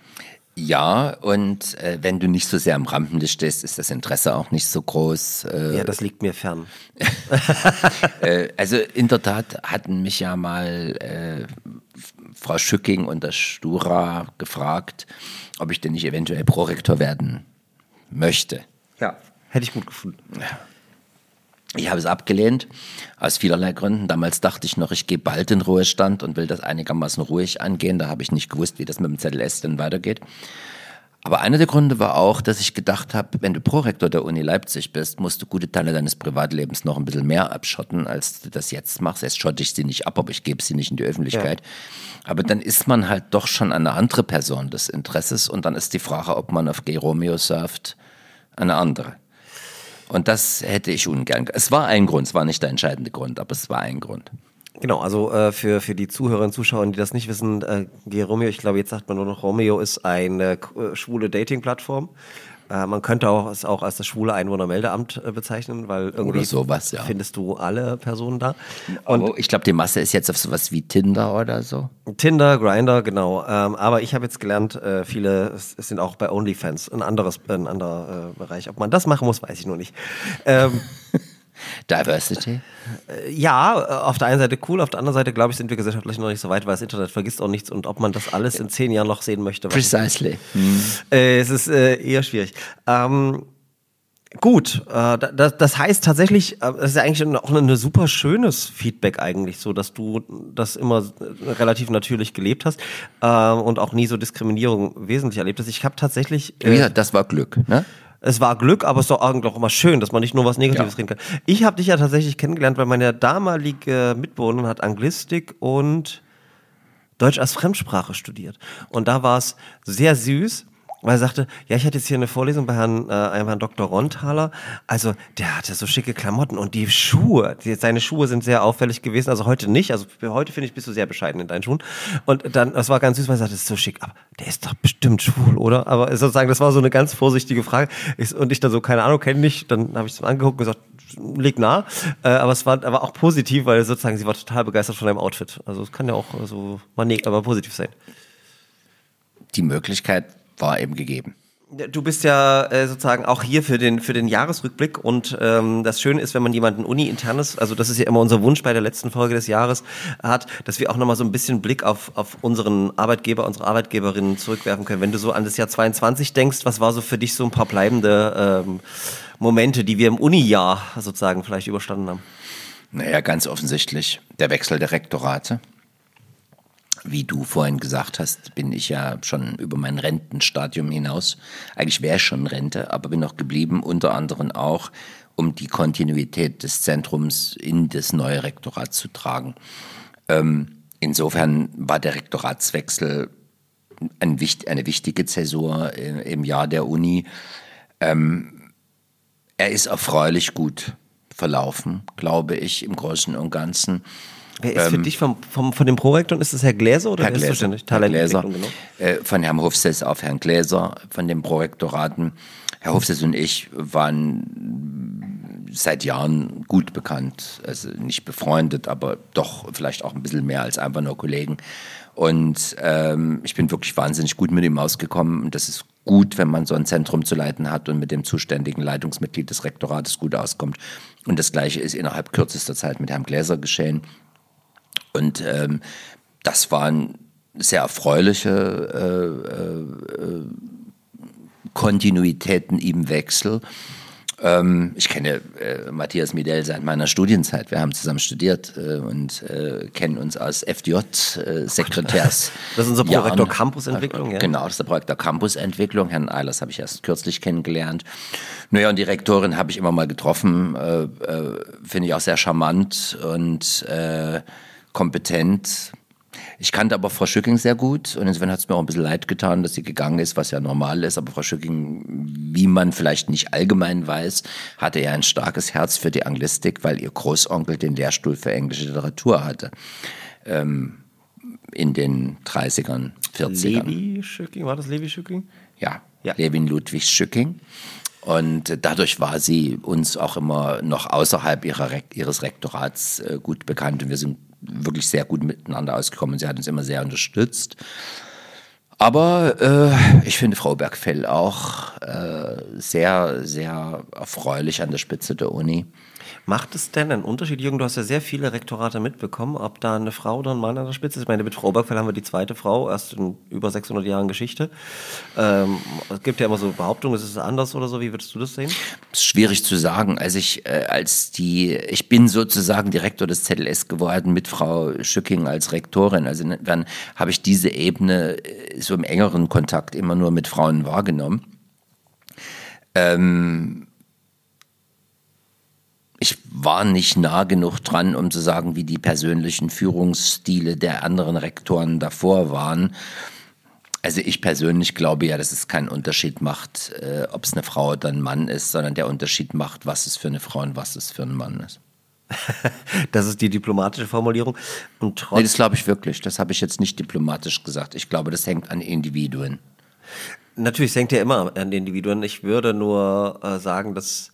Ja, und äh, wenn du nicht so sehr am Rampenlicht stehst, ist das Interesse auch nicht so groß. Äh, Ja, das liegt mir fern. äh, also in der Tat hatten mich ja mal äh, Frau Schücking und das Stura gefragt, ob ich denn nicht eventuell Prorektor werden möchte. Ja. Hätte ich gut gefunden. Ich habe es abgelehnt, aus vielerlei Gründen. Damals dachte ich noch, ich gehe bald in Ruhestand und will das einigermaßen ruhig angehen. Da habe ich nicht gewusst, wie das mit dem ZLS denn weitergeht. Aber einer der Gründe war auch, dass ich gedacht habe, wenn du Prorektor der Uni Leipzig bist, musst du gute Teile deines Privatlebens noch ein bisschen mehr abschotten, als du das jetzt machst. Jetzt schotte ich sie nicht ab, aber ich gebe sie nicht in die Öffentlichkeit. Aber dann ist man halt doch schon eine andere Person des Interesses und dann ist die Frage, ob man auf Gay Romeo surft, eine andere. Und das hätte ich ungern. Es war ein Grund, es war nicht der entscheidende Grund, aber es war ein Grund. Genau, also äh, für, für die Zuhörerinnen und Zuschauer, die das nicht wissen, äh, Gay Romeo, ich glaube, jetzt sagt man nur noch Romeo, ist eine äh, schwule Dating-Plattform. Äh, man könnte auch, es auch als das schwule Einwohnermeldeamt äh, bezeichnen, weil irgendwie sowas, ja. findest du alle Personen da. Und ich glaube, die Masse ist jetzt auf sowas wie Tinder oder so. Tinder, Grinder, genau. Ähm, aber ich habe jetzt gelernt, äh, viele es es sind auch bei OnlyFans ein anderes, ein anderer äh, Bereich. Ob man das machen muss, weiß ich nur nicht. Ähm, Diversity. ja, äh, auf der einen Seite cool, auf der anderen Seite glaube ich, sind wir gesellschaftlich noch nicht so weit, weil das Internet vergisst auch nichts und ob man das alles in zehn Jahren noch sehen möchte. Precisely. Äh, es ist äh, eher schwierig. Ähm, gut, äh, das, das heißt tatsächlich, äh, das ist ja eigentlich auch ein super schönes Feedback eigentlich, so dass du das immer äh, relativ natürlich gelebt hast äh, und auch nie so Diskriminierung wesentlich erlebt hast. Ich habe tatsächlich äh, Ja, das war Glück, ne? Es war Glück, aber es ist doch eigentlich auch immer schön, dass man nicht nur was Negatives Ja. reden kann. Ich habe dich ja tatsächlich kennengelernt, weil meine damalige Mitbewohnerin hat Anglistik und Deutsch als Fremdsprache studiert. Und da war es sehr süß, weil er sagte, ja, ich hatte jetzt hier eine Vorlesung bei Herrn, äh, einem Herrn Dr. Ronthaler. Also, der hatte so schicke Klamotten und die Schuhe, die, seine Schuhe sind sehr auffällig gewesen. Also heute nicht. Also für heute finde ich, bist du sehr bescheiden in deinen Schuhen. Und dann, das war ganz süß, weil er sagte, das ist so schick. Aber der ist doch bestimmt schwul, oder? Aber sozusagen, das war so eine ganz vorsichtige Frage. Ich, und ich dann so, keine Ahnung, kenne nicht. Dann habe ich es angeguckt und gesagt, liegt nah. Äh, aber es war aber auch positiv, weil sozusagen sie war total begeistert von deinem Outfit. Also es kann ja auch so mal neg aber positiv sein. Die Möglichkeit war eben gegeben. Du bist ja äh, sozusagen auch hier für den für den Jahresrückblick und ähm, das Schöne ist, wenn man jemanden Uni-internes, also das ist ja immer unser Wunsch bei der letzten Folge des Jahres hat, dass wir auch nochmal so ein bisschen Blick auf auf unseren Arbeitgeber, unsere Arbeitgeberinnen zurückwerfen können. Wenn du so an das Jahr 22 denkst, was war so für dich so ein paar bleibende ähm, Momente, die wir im Uni-Jahr sozusagen vielleicht überstanden haben? Naja, ganz offensichtlich der Wechsel der Rektorate. Wie du vorhin gesagt hast, bin ich ja schon über mein Rentenstadium hinaus. Eigentlich wäre schon Rente, aber bin noch geblieben, unter anderem auch, um die Kontinuität des Zentrums in das neue Rektorat zu tragen. Ähm, insofern war der Rektoratswechsel ein, eine wichtige Zäsur äh, im Jahr der Uni. Ähm, er ist erfreulich gut verlaufen, glaube ich, im Großen und Ganzen. Wer ist für dich vom, vom, von dem Prorektor? Ist das Herr Gläser oder Herr Gläser, zuständig? Herr Gläser genau. äh, von Herrn Hofses auf Herrn Gläser, von den Prorektoraten. Herr Hofses und ich waren seit Jahren gut bekannt, also nicht befreundet, aber doch vielleicht auch ein bisschen mehr als einfach nur Kollegen. Und ähm, ich bin wirklich wahnsinnig gut mit ihm ausgekommen. Und das ist gut, wenn man so ein Zentrum zu leiten hat und mit dem zuständigen Leitungsmitglied des Rektorates gut auskommt. Und das Gleiche ist innerhalb kürzester Zeit mit Herrn Gläser geschehen. Und ähm, das waren sehr erfreuliche äh, äh, Kontinuitäten im Wechsel. Ähm, ich kenne äh, Matthias Midell seit meiner Studienzeit. Wir haben zusammen studiert äh, und äh, kennen uns als FDJ-Sekretärs. Das ist unser Prorektor Campusentwicklung, ja? Genau, das ist der Prorektor Campusentwicklung. Herrn Eilers habe ich erst kürzlich kennengelernt. Naja, und die Rektorin habe ich immer mal getroffen. Äh, äh, Finde ich auch sehr charmant und äh, kompetent. Ich kannte aber Frau Schücking sehr gut und insofern hat es mir auch ein bisschen leid getan, dass sie gegangen ist, was ja normal ist. Aber Frau Schücking, wie man vielleicht nicht allgemein weiß, hatte ja ein starkes Herz für die Anglistik, weil ihr Großonkel den Lehrstuhl für englische Literatur hatte. Ähm, in den 30ern, 40ern. Levi Schücking, war das Levi Schücking? Ja, Ja. Levin Ludwig Schücking. Und dadurch war sie uns auch immer noch außerhalb ihrer, ihres Rektorats äh, gut bekannt. Und wir sind wirklich sehr gut miteinander ausgekommen. Sie hat uns immer sehr unterstützt. Aber äh, ich finde Frau Bergfell auch äh, sehr, sehr erfreulich an der Spitze der Uni. Macht es denn einen Unterschied, Jürgen? Du hast ja sehr viele Rektorate mitbekommen, ob da eine Frau oder ein Mann an der Spitze ist. Ich meine, mit Frau Bergfell haben wir die zweite Frau, erst in über 600 Jahren Geschichte. Ähm, es gibt ja immer so Behauptungen, es ist anders oder so. Wie würdest du das sehen? ist schwierig zu sagen. Als ich, äh, als die, ich bin sozusagen Direktor des ZLS geworden mit Frau Schücking als Rektorin. Also dann habe ich diese Ebene äh, so im engeren Kontakt immer nur mit Frauen wahrgenommen. Ähm, ich war nicht nah genug dran, um zu sagen, wie die persönlichen Führungsstile der anderen Rektoren davor waren. Also ich persönlich glaube ja, dass es keinen Unterschied macht, äh, ob es eine Frau oder ein Mann ist, sondern der Unterschied macht, was es für eine Frau und was es für ein Mann ist. Das ist die diplomatische Formulierung. Und Nee, trotz, das glaube ich wirklich. Das habe ich jetzt nicht diplomatisch gesagt. Ich glaube, das hängt an Individuen. Natürlich, es hängt ja immer an den Individuen. Ich würde nur äh, sagen, dass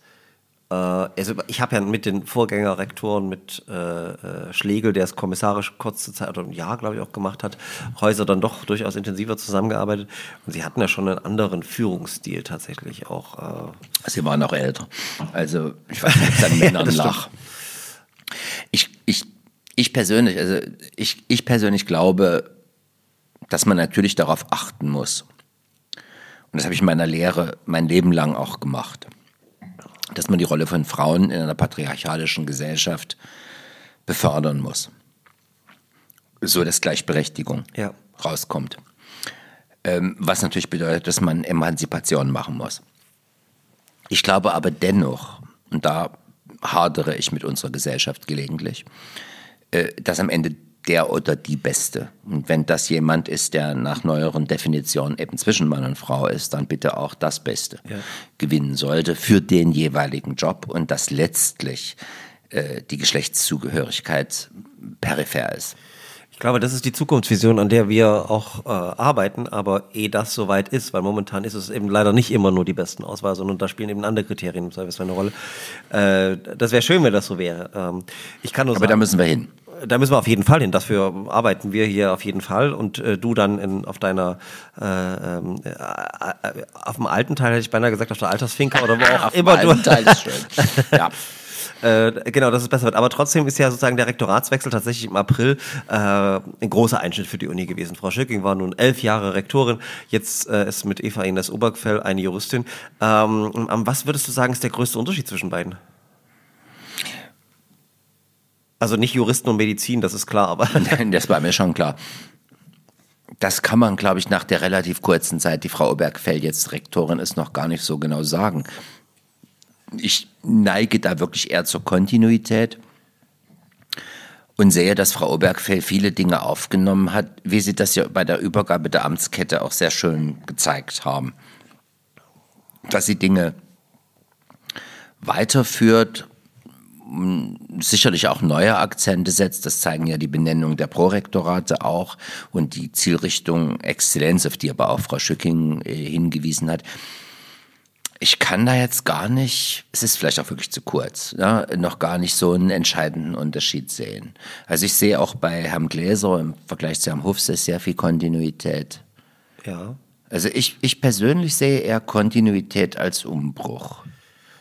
äh, also ich habe ja mit den Vorgängerrektoren, mit äh, äh, Schlegel, der es kommissarisch kurze Zeit oder ein Jahr, glaube ich, auch gemacht hat, Häuser dann doch durchaus intensiver zusammengearbeitet. Und sie hatten ja schon einen anderen Führungsstil tatsächlich auch. Äh. Sie waren auch älter. Also ich weiß nicht, ob es an Männern ja, lag. Ich, ich, ich persönlich, also ich, ich persönlich glaube, dass man natürlich darauf achten muss. Und das habe ich in meiner Lehre mein Leben lang auch gemacht dass man die Rolle von Frauen in einer patriarchalischen Gesellschaft befördern muss. So dass Gleichberechtigung ja. rauskommt. Ähm, was natürlich bedeutet, dass man Emanzipation machen muss. Ich glaube aber dennoch, und da hadere ich mit unserer Gesellschaft gelegentlich, äh, dass am Ende der oder die Beste. Und wenn das jemand ist, der nach neueren Definitionen eben zwischen Mann und Frau ist, dann bitte auch das Beste ja. gewinnen sollte für den jeweiligen Job und dass letztlich äh, die Geschlechtszugehörigkeit peripher ist. Ich glaube, das ist die Zukunftsvision, an der wir auch äh, arbeiten, aber eh das soweit ist, weil momentan ist es eben leider nicht immer nur die besten Auswahl, sondern da spielen eben andere Kriterien im Zweifelsfall eine Rolle. Äh, das wäre schön, wenn das so wäre. Ähm, ich kann nur aber sagen, da müssen wir hin da müssen wir auf jeden Fall hin. Dafür arbeiten wir hier auf jeden Fall. Und äh, du dann in, auf deiner, äh, ähm, äh, äh, auf dem alten Teil hätte ich beinahe gesagt, auf der Altersfinker oder wo auch auf immer du. Teil ist schön. ja. Äh, genau, dass es besser wird. Aber trotzdem ist ja sozusagen der Rektoratswechsel tatsächlich im April äh, ein großer Einschnitt für die Uni gewesen. Frau Schücking war nun elf Jahre Rektorin, jetzt äh, ist mit Eva Ines Obergfell eine Juristin. Ähm, was würdest du sagen, ist der größte Unterschied zwischen beiden? Also nicht Juristen und Medizin, das ist klar, aber. das war mir schon klar. Das kann man, glaube ich, nach der relativ kurzen Zeit, die Frau Obergfell jetzt Rektorin ist, noch gar nicht so genau sagen. Ich neige da wirklich eher zur Kontinuität und sehe, dass Frau Obergfell viele Dinge aufgenommen hat, wie sie das ja bei der Übergabe der Amtskette auch sehr schön gezeigt haben. Dass sie Dinge weiterführt sicherlich auch neue Akzente setzt. Das zeigen ja die Benennung der Prorektorate auch und die Zielrichtung Exzellenz, auf die aber auch Frau Schücking äh, hingewiesen hat. Ich kann da jetzt gar nicht, es ist vielleicht auch wirklich zu kurz, ja, noch gar nicht so einen entscheidenden Unterschied sehen. Also ich sehe auch bei Herrn Gläser im Vergleich zu Herrn Hufse sehr viel Kontinuität. Ja. Also ich, ich persönlich sehe eher Kontinuität als Umbruch.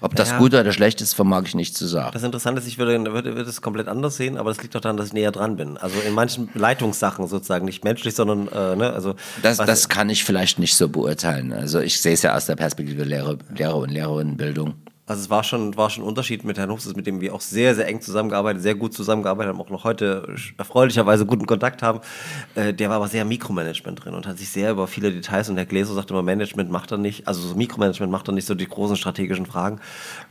Ob das ja. gut oder schlecht ist, vermag ich nicht zu sagen. Das Interessante ist, ich würde, würde, würde es komplett anders sehen, aber das liegt doch daran, dass ich näher dran bin. Also in manchen Leitungssachen sozusagen, nicht menschlich, sondern, äh, ne, also. Das, das kann ich vielleicht nicht so beurteilen. Also ich sehe es ja aus der Perspektive Lehrer, Lehrer und Lehrerinnenbildung. Also es war schon, war schon ein Unterschied mit Herrn Hufses, mit dem wir auch sehr, sehr eng zusammengearbeitet, sehr gut zusammengearbeitet haben, auch noch heute erfreulicherweise guten Kontakt haben. Äh, der war aber sehr Mikromanagement drin und hat sich sehr über viele Details und Herr Gläser sagt immer, Management macht er nicht, also so Mikromanagement macht er nicht so die großen strategischen Fragen.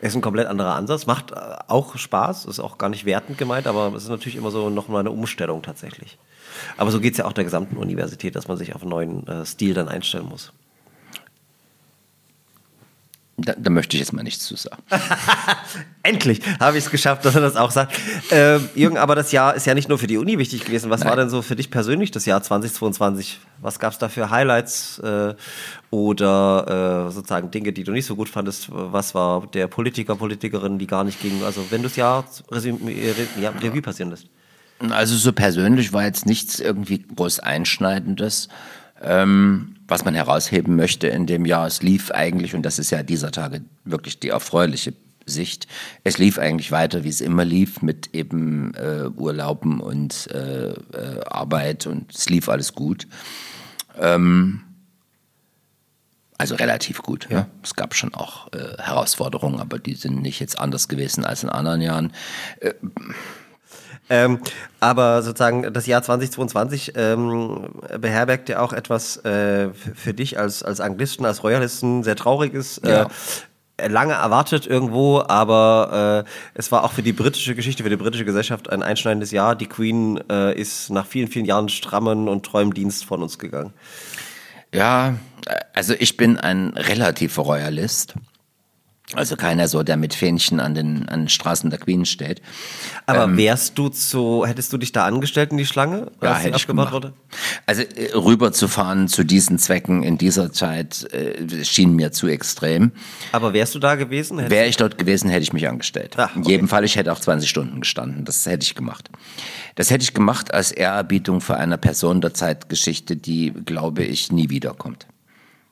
Ist ein komplett anderer Ansatz, macht äh, auch Spaß, ist auch gar nicht wertend gemeint, aber es ist natürlich immer so nochmal eine Umstellung tatsächlich. Aber so geht es ja auch der gesamten Universität, dass man sich auf einen neuen äh, Stil dann einstellen muss. Da, da, möchte ich jetzt mal nichts zu sagen. Endlich habe ich es geschafft, dass er das auch sagt. Äh, Jürgen, aber das Jahr ist ja nicht nur für die Uni wichtig gewesen. Was Nein. war denn so für dich persönlich das Jahr 2022? Was gab es da für Highlights äh, oder äh, sozusagen Dinge, die du nicht so gut fandest? Was war der Politiker, Politikerin, die gar nicht gingen? Also wenn du das Jahr ja, Revue passieren lässt. Also so persönlich war jetzt nichts irgendwie groß Einschneidendes. Ähm, was man herausheben möchte in dem Jahr, es lief eigentlich, und das ist ja dieser Tage wirklich die erfreuliche Sicht, es lief eigentlich weiter, wie es immer lief, mit eben äh, Urlauben und äh, äh, Arbeit und es lief alles gut. Ähm, also relativ gut. Ja. Ne? Es gab schon auch äh, Herausforderungen, aber die sind nicht jetzt anders gewesen als in anderen Jahren. Äh, ähm, aber sozusagen das Jahr 2022 ähm, beherbergt ja auch etwas äh, für dich als, als Anglisten, als Royalisten sehr trauriges. Äh, ja. lange erwartet irgendwo, aber äh, es war auch für die britische Geschichte, für die britische Gesellschaft ein einschneidendes Jahr. Die Queen äh, ist nach vielen, vielen Jahren strammen und treuem Dienst von uns gegangen. Ja, also ich bin ein relativer Royalist. Also keiner so, der mit Fähnchen an den, an den Straßen der Queen steht. Aber wärst du zu, hättest du dich da angestellt in die Schlange? Ja, hätte ich gemacht. Also äh, rüberzufahren zu diesen Zwecken in dieser Zeit äh, schien mir zu extrem. Aber wärst du da gewesen? Wäre ich dort gewesen, hätte ich mich angestellt. Ach, In okay. jedem Fall, ich hätte auch 20 Stunden gestanden. Das hätte ich gemacht. Das hätte ich gemacht als Ehrerbietung für eine Person der Zeitgeschichte, die, glaube ich, nie wiederkommt.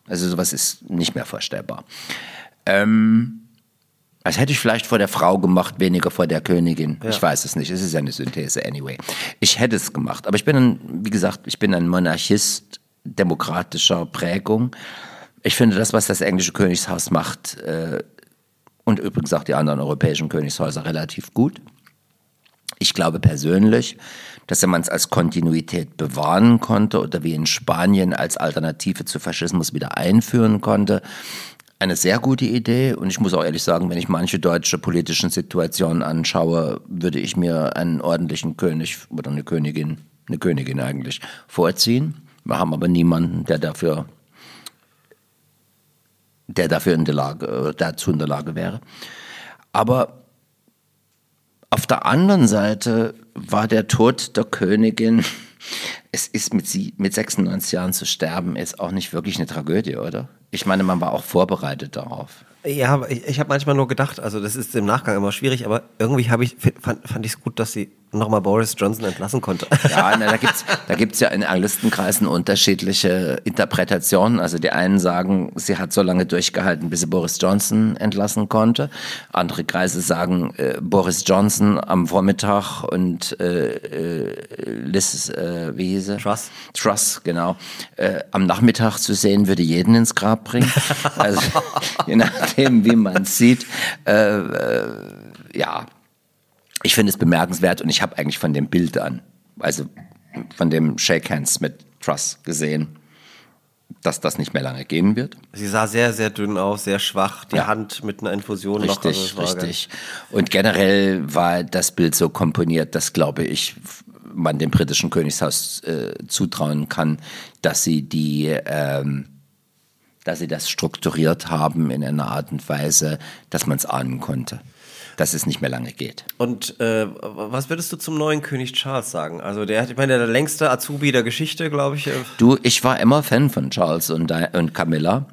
Also sowas ist nicht mehr vorstellbar. Ähm, das hätte ich vielleicht vor der Frau gemacht, weniger vor der Königin. Ich weiß es nicht. Es ist ja eine Synthese anyway. Ich hätte es gemacht. Aber ich bin, ein, wie gesagt, ich bin ein Monarchist demokratischer Prägung. Ich finde das, was das englische Königshaus macht, äh, und übrigens auch die anderen europäischen Königshäuser relativ gut. Ich glaube persönlich, dass wenn man es als Kontinuität bewahren konnte oder wie in Spanien als Alternative zu Faschismus wieder einführen konnte, eine sehr gute Idee. Und ich muss auch ehrlich sagen, wenn ich manche deutsche politischen Situationen anschaue, würde ich mir einen ordentlichen König oder eine Königin, eine Königin eigentlich, vorziehen. Wir haben aber niemanden, der dafür der dafür in der Lage, dazu in der Lage wäre. Aber auf der anderen Seite war der Tod der Königin, es ist mit sie, mit 96 Jahren zu sterben, ist auch nicht wirklich eine Tragödie, oder? Ich meine, man war auch vorbereitet darauf. Ja, ich, ich habe manchmal nur gedacht, also das ist im Nachgang immer schwierig, aber irgendwie ich fand, fand ich es gut, dass sie nochmal Boris Johnson entlassen konnte. Ja, na, da gibt's da gibt's ja in Anglistenkreisen unterschiedliche Interpretationen. Also die einen sagen, sie hat so lange durchgehalten, bis sie Boris Johnson entlassen konnte. Andere Kreise sagen, äh, Boris Johnson am Vormittag und äh, äh, Liz, äh, wie hieß sie? Truss. Truss, genau. Äh, am Nachmittag zu sehen, würde jeden ins Grab bringen. Also je nachdem, wie man es sieht. Äh, äh, ja, ich finde es bemerkenswert und ich habe eigentlich von dem Bild an, also von dem Shake Hands mit Truss gesehen, dass das nicht mehr lange gehen wird. Sie sah sehr, sehr dünn aus, sehr schwach, die Ja. Hand mit einer Infusion noch. Richtig, also es war richtig. Und generell war das Bild so komponiert, dass, glaube ich, man dem britischen Königshaus äh, zutrauen kann, dass sie die, ähm, dass sie das strukturiert haben in einer Art und Weise, dass man es ahnen konnte, dass es nicht mehr lange geht. Und äh, was würdest du zum neuen König Charles sagen? Also der hat, ich meine, der längste Azubi der Geschichte, glaube ich. äh, Du, ich war immer Fan von Charles und, und Camilla.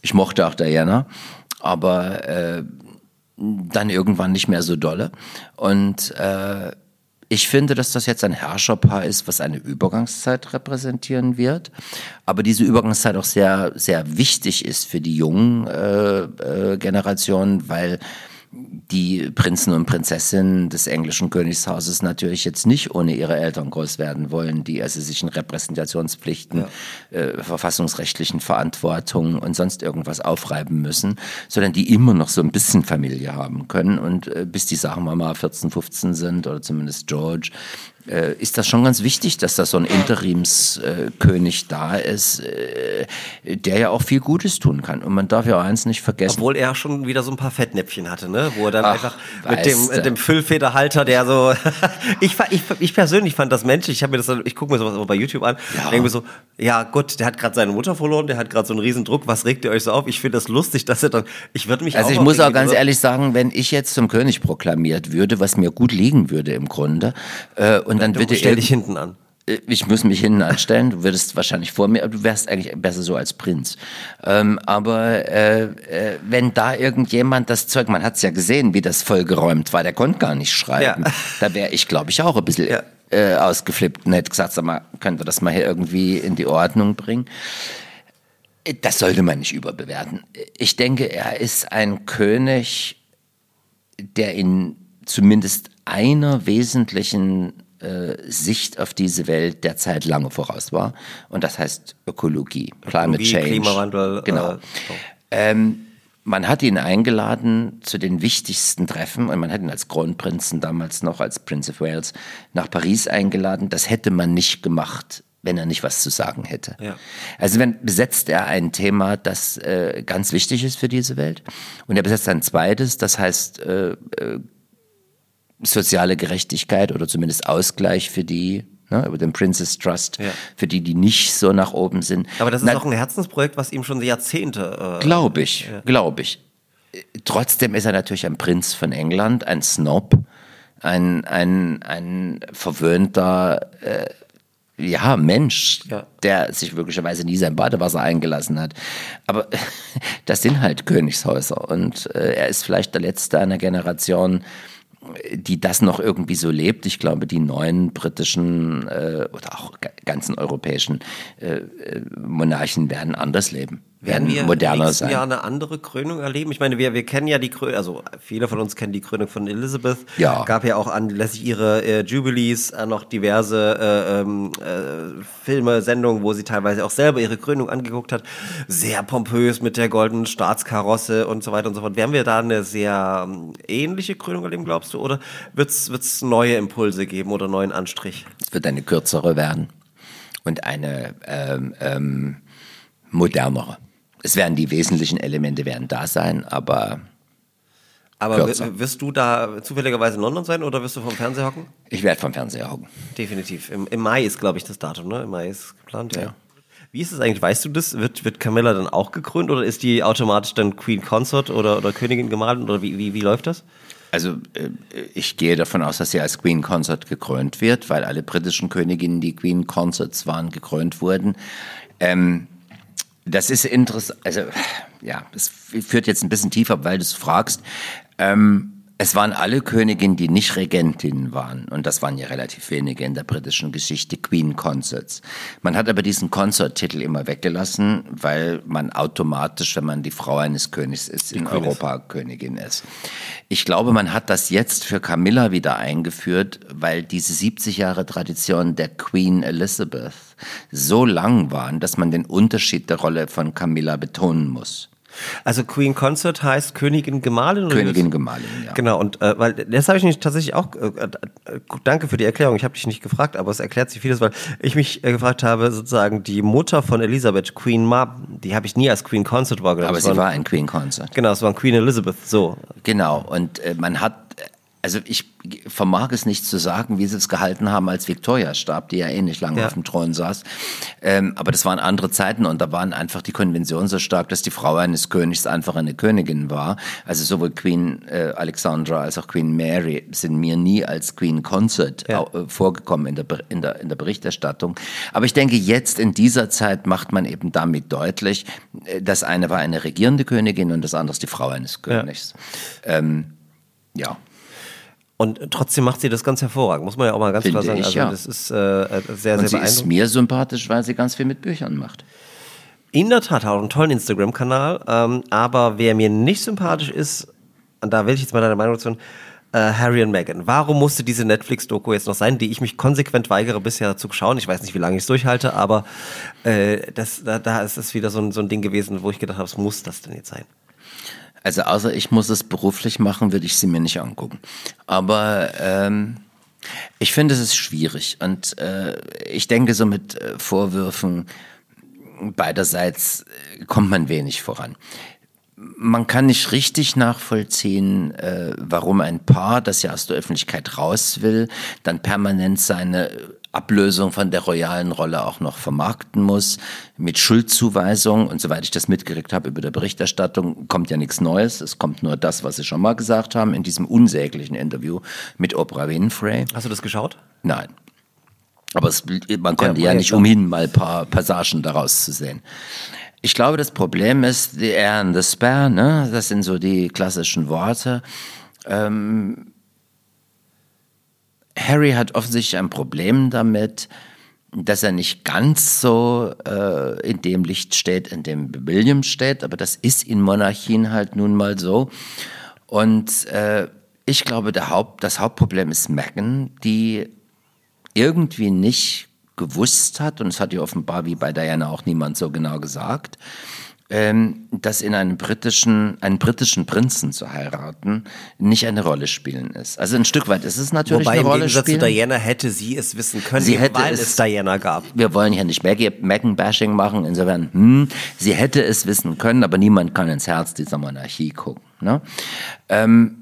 Ich mochte auch Diana, aber äh, dann irgendwann nicht mehr so dolle. Und äh, ich finde, dass das jetzt ein Herrscherpaar ist, was eine Übergangszeit repräsentieren wird, aber diese Übergangszeit auch sehr, sehr wichtig ist für die jungen äh, äh, Generationen, weil die Prinzen und Prinzessinnen des englischen Königshauses natürlich jetzt nicht ohne ihre Eltern groß werden wollen, die also sich in Repräsentationspflichten, äh, verfassungsrechtlichen Verantwortungen und sonst irgendwas aufreiben müssen, sondern die immer noch so ein bisschen Familie haben können. Und äh, bis die, sagen wir mal, 14, 15 sind oder zumindest George, äh, ist das schon ganz wichtig, dass da so ein Interimskönig da ist, äh, der ja auch viel Gutes tun kann. Und man darf ja eins nicht vergessen. Obwohl er schon wieder so ein paar Fettnäpfchen hatte, ne? Wo er dann Ach, einfach mit dem, äh, dem Füllfederhalter, der so. ich, ich, ich persönlich fand das menschlich. Ich mir das, ich gucke mir sowas immer bei YouTube an. Ja. Denke mir so, ja gut, der hat gerade seine Mutter verloren, der hat gerade so einen riesen Druck. Was regt ihr euch so auf? Ich finde das lustig, dass er dann. Ich würde mich Also auch ich muss auch ganz so- ehrlich sagen, wenn ich jetzt zum König proklamiert würde, was mir gut liegen würde im Grunde, äh, und dann würde stell dich hinten an. Äh, Ich muss mich hinten anstellen, du würdest wahrscheinlich vor mir, aber du wärst eigentlich besser so als Prinz. Ähm, aber äh, äh, wenn da irgendjemand das Zeug, man hat es ja gesehen, wie das vollgeräumt war, der konnte gar nicht schreiben. Ja. Da wäre ich, glaube ich, auch ein bisschen Ja. äh, ausgeflippt und hätte gesagt, sag mal, könnt ihr das mal hier irgendwie in die Ordnung bringen? Äh, Das sollte man nicht überbewerten. Ich denke, er ist ein König, der in zumindest einer wesentlichen äh, Sicht auf diese Welt derzeit lange voraus war. Und das heißt Ökologie, Climate Ökologie, Change. Klimawandel, Genau. äh, so. ähm, man hat ihn eingeladen zu den wichtigsten Treffen und man hat ihn als Kronprinzen damals noch als Prince of Wales nach Paris eingeladen. Das hätte man nicht gemacht, wenn er nicht was zu sagen hätte. Ja. Also wenn besetzt er ein Thema, das äh, ganz wichtig ist für diese Welt und er besetzt ein zweites, das heißt äh, äh, soziale Gerechtigkeit oder zumindest Ausgleich für die ne, über den Princess Trust, Ja. für die, die nicht so nach oben sind. Aber das ist Na, auch ein Herzensprojekt, was ihm schon Jahrzehnte. Äh, Glaube ich, glaube ich. trotzdem ist er natürlich ein Prinz von England, ein Snob, ein, ein, ein verwöhnter äh, ja, Mensch, Ja. der sich möglicherweise nie sein Badewasser eingelassen hat. Aber das sind halt Königshäuser und äh, er ist vielleicht der letzte einer Generation, die das noch irgendwie so lebt. Ich glaube, die neuen britischen äh, oder auch ga- ganzen europäischen äh, äh, Monarchen werden anders leben, Werden wir moderner nächsten sein. Jahr eine andere Krönung erleben? Ich meine, wir, wir kennen ja die Krönung, also viele von uns kennen die Krönung von Elizabeth. Ja. Gab ja auch anlässlich ihre äh, Jubilees äh, noch diverse äh, ähm, äh, Filme, Sendungen, wo sie teilweise auch selber ihre Krönung angeguckt hat. Sehr pompös mit der goldenen Staatskarosse und so weiter und so fort. Werden wir da eine sehr ähm, ähnliche Krönung erleben, glaubst du? Oder wird's wird's neue Impulse geben oder neuen Anstrich? Es wird eine kürzere werden und eine ähm, ähm, modernere. Es werden die wesentlichen Elemente werden da sein, aber Aber wirst du da zufälligerweise in London sein oder wirst du vom Fernseher hocken? ich werde vom Fernseher hocken. Definitiv. Im, Im Mai ist, glaube ich, das Datum, ne? Im Mai ist geplant, ja. Ja. Wie ist es eigentlich? Weißt du das? Wird, wird Camilla dann auch gekrönt oder ist die automatisch dann Queen Consort oder, oder Königin Gemahlin oder wie, wie, wie läuft das? Also äh, ich gehe davon aus, dass sie als Queen Consort gekrönt wird, weil alle britischen Königinnen, die Queen Consorts waren, gekrönt wurden. Ähm, das ist interessant, also ja, es führt jetzt ein bisschen tiefer, weil du es fragst. Ähm, es waren alle Königinnen, die nicht Regentinnen waren. Und das waren ja relativ wenige in der britischen Geschichte, Queen Consorts. Man hat aber diesen Consort-Titel immer weggelassen, weil man automatisch, wenn man die Frau eines Königs ist, in Queen ist. Europa Königin ist. Ich glaube, man hat das jetzt für Camilla wieder eingeführt, weil diese 70 Jahre Tradition der Queen Elizabeth so lang waren, dass man den Unterschied der Rolle von Camilla betonen muss. Also Queen Consort heißt Königin Gemahlin? Oder Königin Gemahlin, ja. Genau, und äh, weil das habe ich nicht tatsächlich auch, äh, äh, danke für die Erklärung, ich habe dich nicht gefragt, aber es erklärt sich vieles, weil ich mich äh, gefragt habe, sozusagen die Mutter von Elisabeth, Queen Mab, die habe ich nie als Queen Consort wahrgenommen. Aber sie war ein Queen Consort. Genau, es war Queen Elizabeth, so. Genau, und äh, man hat, also ich vermag es nicht zu sagen, wie sie es gehalten haben, als Victoria starb, die ja eh nicht lange Ja. auf dem Thron saß. Ähm, aber das waren andere Zeiten und da waren einfach die Konventionen so stark, dass die Frau eines Königs einfach eine Königin war. Also sowohl Queen äh, Alexandra als auch Queen Mary sind mir nie als Queen Consort Ja. äh, vorgekommen in der, in, der, in der Berichterstattung. Aber ich denke, jetzt in dieser Zeit macht man eben damit deutlich, äh, das eine war eine regierende Königin und das andere ist die Frau eines Königs. Ähm, ja. Und trotzdem macht sie das ganz hervorragend, muss man ja auch mal ganz Finde klar sagen. ich, also ja. das ist äh, äh, sehr, Und sehr sie ist mir sympathisch, weil sie ganz viel mit Büchern macht. In der Tat hat auch einen tollen Instagram-Kanal, ähm, aber wer mir nicht sympathisch ist, und da will ich jetzt mal deine Meinung dazu, äh, Harry und Meghan. Warum musste diese Netflix-Doku jetzt noch sein, die ich mich konsequent weigere bisher zu schauen? Ich weiß nicht, wie lange ich es durchhalte, aber äh, das, da, da ist es wieder so ein, so ein Ding gewesen, wo ich gedacht habe, was muss das denn jetzt sein? Also außer ich muss es beruflich machen, würde ich sie mir nicht angucken. Aber ähm, ich finde, es ist schwierig. Und äh, ich denke, so mit äh, Vorwürfen beiderseits äh, kommt man wenig voran. Man kann nicht richtig nachvollziehen, äh, warum ein Paar, das ja aus der Öffentlichkeit raus will, dann permanent seine Ablösung von der royalen Rolle auch noch vermarkten muss, mit Schuldzuweisung. Und soweit ich das mitgekriegt habe über der Berichterstattung, kommt ja nichts Neues. Es kommt nur das, was Sie schon mal gesagt haben in diesem unsäglichen Interview mit Oprah Winfrey. Hast du das geschaut? Nein. Aber es, man konnte Ja, ja, nicht umhin, mal ein paar Passagen daraus zu sehen. Ich glaube, das Problem ist, the air and the spare, ne? das sind so die klassischen Worte. Ähm, Harry hat offensichtlich ein Problem damit, dass er nicht ganz so äh, in dem Licht steht, in dem William steht, aber das ist in Monarchien halt nun mal so. Und äh, ich glaube, Haupt, das Hauptproblem ist Meghan, die irgendwie nicht gewusst hat, und es hat ihr offenbar wie bei Diana auch niemand so genau gesagt, ähm, dass in einem britischen, einen britischen Prinzen zu heiraten nicht eine Rolle spielen ist. Also ein Stück weit ist es natürlich Wobei eine im Rolle Gegensatz spielen. zu Diana hätte sie es wissen können, Sie hätte weil es- es Diana gab. wir wollen ja nicht Meghan-Bashing machen, insofern, hm, sie hätte es wissen können, aber niemand kann ins Herz dieser Monarchie gucken. Ne? Ähm,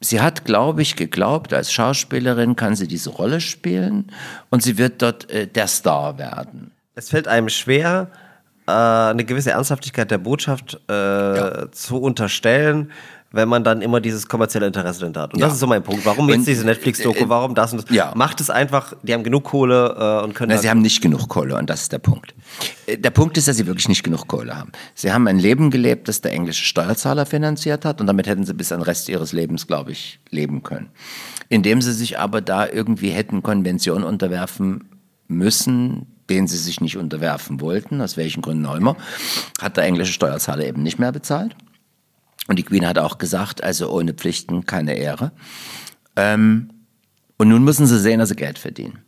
sie hat, glaube ich, geglaubt, als Schauspielerin kann sie diese Rolle spielen und sie wird dort äh, der Star werden. Es fällt einem schwer, äh, eine gewisse Ernsthaftigkeit der Botschaft äh, zu unterstellen, wenn man dann immer dieses kommerzielle Interesse dahinter hat. Und Ja. das ist so mein Punkt. Warum jetzt diese Netflix-Doku? äh, Warum das und das? ja. Macht es einfach, die haben genug Kohle äh, und können Na, dann- sie haben nicht genug Kohle und das ist der Punkt. Äh, Der Punkt ist, dass sie wirklich nicht genug Kohle haben. Sie haben ein Leben gelebt, das der englische Steuerzahler finanziert hat und damit hätten sie bis an den Rest ihres Lebens, glaube ich, leben können. Indem sie sich aber da irgendwie hätten Konventionen unterwerfen müssen, denen sie sich nicht unterwerfen wollten, aus welchen Gründen auch immer, hat der englische Steuerzahler eben nicht mehr bezahlt. Und die Queen hat auch gesagt, also ohne Pflichten keine Ehre. Ähm, und nun müssen sie sehen, dass sie Geld verdienen.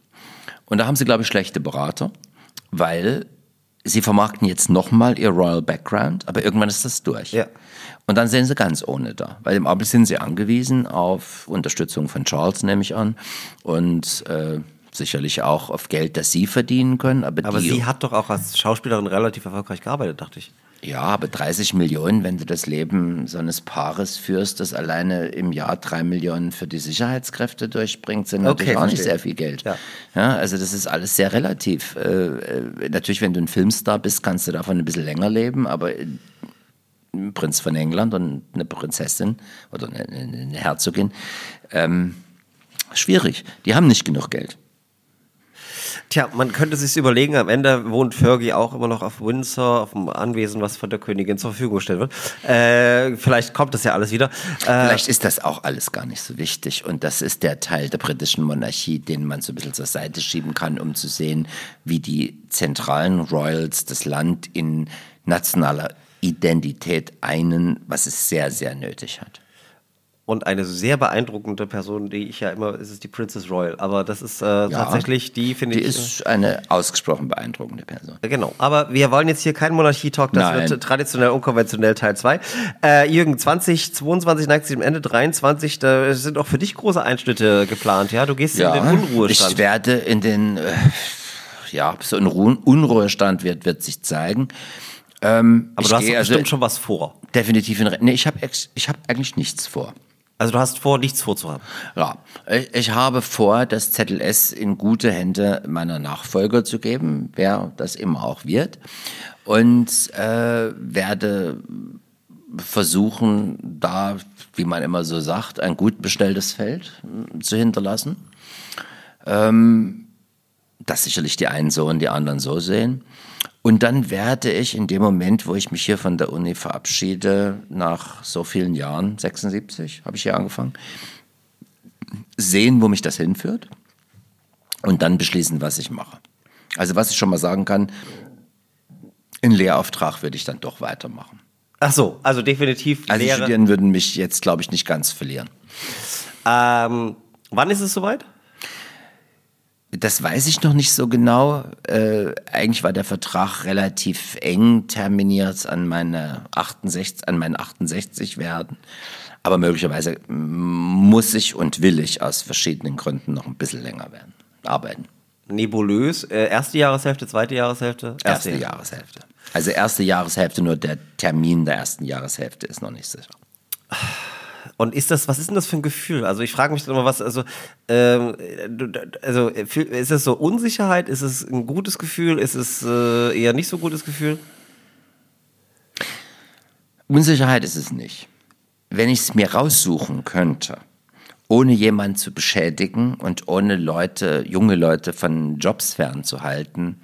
Und da haben sie, glaube ich, schlechte Berater, weil sie vermarkten jetzt nochmal ihr Royal Background, aber irgendwann ist das durch. Ja. Und dann sehen sie ganz ohne da, weil im Augenblick sind sie angewiesen auf Unterstützung von Charles, nehme ich an, und äh, sicherlich auch auf Geld, das sie verdienen können. Aber, Aber die, sie hat doch auch als Schauspielerin relativ erfolgreich gearbeitet, dachte ich. ja, aber 30 Millionen, wenn du das Leben so eines Paares führst, das alleine im Jahr drei Millionen für die Sicherheitskräfte durchbringt, sind natürlich auch nicht sehr viel Geld. Ja. Ja, also das ist alles sehr relativ. Äh, äh, natürlich, wenn du ein Filmstar bist, kannst du davon ein bisschen länger leben, aber ein Prinz von England und eine Prinzessin oder eine, eine eine Herzogin, ähm, schwierig. Die haben nicht genug Geld. Tja, man könnte sich überlegen, am Ende wohnt Fergie auch immer noch auf Windsor, auf dem Anwesen, was von der Königin zur Verfügung gestellt wird. Äh, vielleicht kommt das ja alles wieder. Äh, Vielleicht ist das auch alles gar nicht so wichtig. Und das ist der Teil der britischen Monarchie, den man so ein bisschen zur Seite schieben kann, um zu sehen, wie die zentralen Royals das Land in nationaler Identität einen, was es sehr, sehr nötig hat. Und eine sehr beeindruckende Person, die ich ja immer, ist es die Princess Royal, aber das ist äh, tatsächlich die, finde Die ich. ist eine ausgesprochen beeindruckende Person. äh, Genau, aber wir wollen jetzt hier keinen Monarchie-Talk, das Nein. wird traditionell unkonventionell Teil 2. Äh, Jürgen, 2022 neigt sich dem Ende, 23, da sind auch für dich große Einschnitte geplant, ja? Du gehst in den Unruhestand. Ich werde in den, äh, ja, so ein Ru- Unruhestand wird, wird sich zeigen. Ähm, aber du hast also bestimmt schon was vor. definitiv in, nee, ich habe ich hab eigentlich nichts vor. Also du hast vor, nichts vorzuhaben. Ja, ich, ich habe vor, das Zettel S in gute Hände meiner Nachfolger zu geben, wer das immer auch wird. Und äh, werde versuchen, da, wie man immer so sagt, ein gut bestelltes Feld mm, zu hinterlassen. Ähm, das sicherlich die einen so und die anderen so sehen. Und dann werde ich in dem Moment, wo ich mich hier von der Uni verabschiede, nach so vielen Jahren, 76 habe ich hier angefangen, sehen, wo mich das hinführt und dann beschließen, was ich mache. Also was ich schon mal sagen kann, in Lehrauftrag würde ich dann doch weitermachen. Ach so, also definitiv Also die Lehre. Studierenden würden mich jetzt, glaube ich, nicht ganz verlieren. Ähm, wann ist es soweit? Das weiß ich noch nicht so genau. Äh, eigentlich war der Vertrag relativ eng terminiert an meine 68, an meinen 68 werden. Aber möglicherweise muss ich und will ich aus verschiedenen Gründen noch ein bisschen länger werden, arbeiten. Nebulös. Äh, erste Jahreshälfte, zweite Jahreshälfte? Erste Jahreshälfte. Also erste Jahreshälfte, nur der Termin der ersten Jahreshälfte ist noch nicht sicher. Und ist das, was ist denn das für ein Gefühl? Also ich frage mich dann immer, was, also, ähm, also ist es so Unsicherheit? Ist es ein gutes Gefühl? Ist es äh, eher nicht so gutes Gefühl? Unsicherheit ist es nicht. Wenn ich es mir raussuchen könnte, ohne jemanden zu beschädigen und ohne Leute, junge Leute von Jobs fernzuhalten,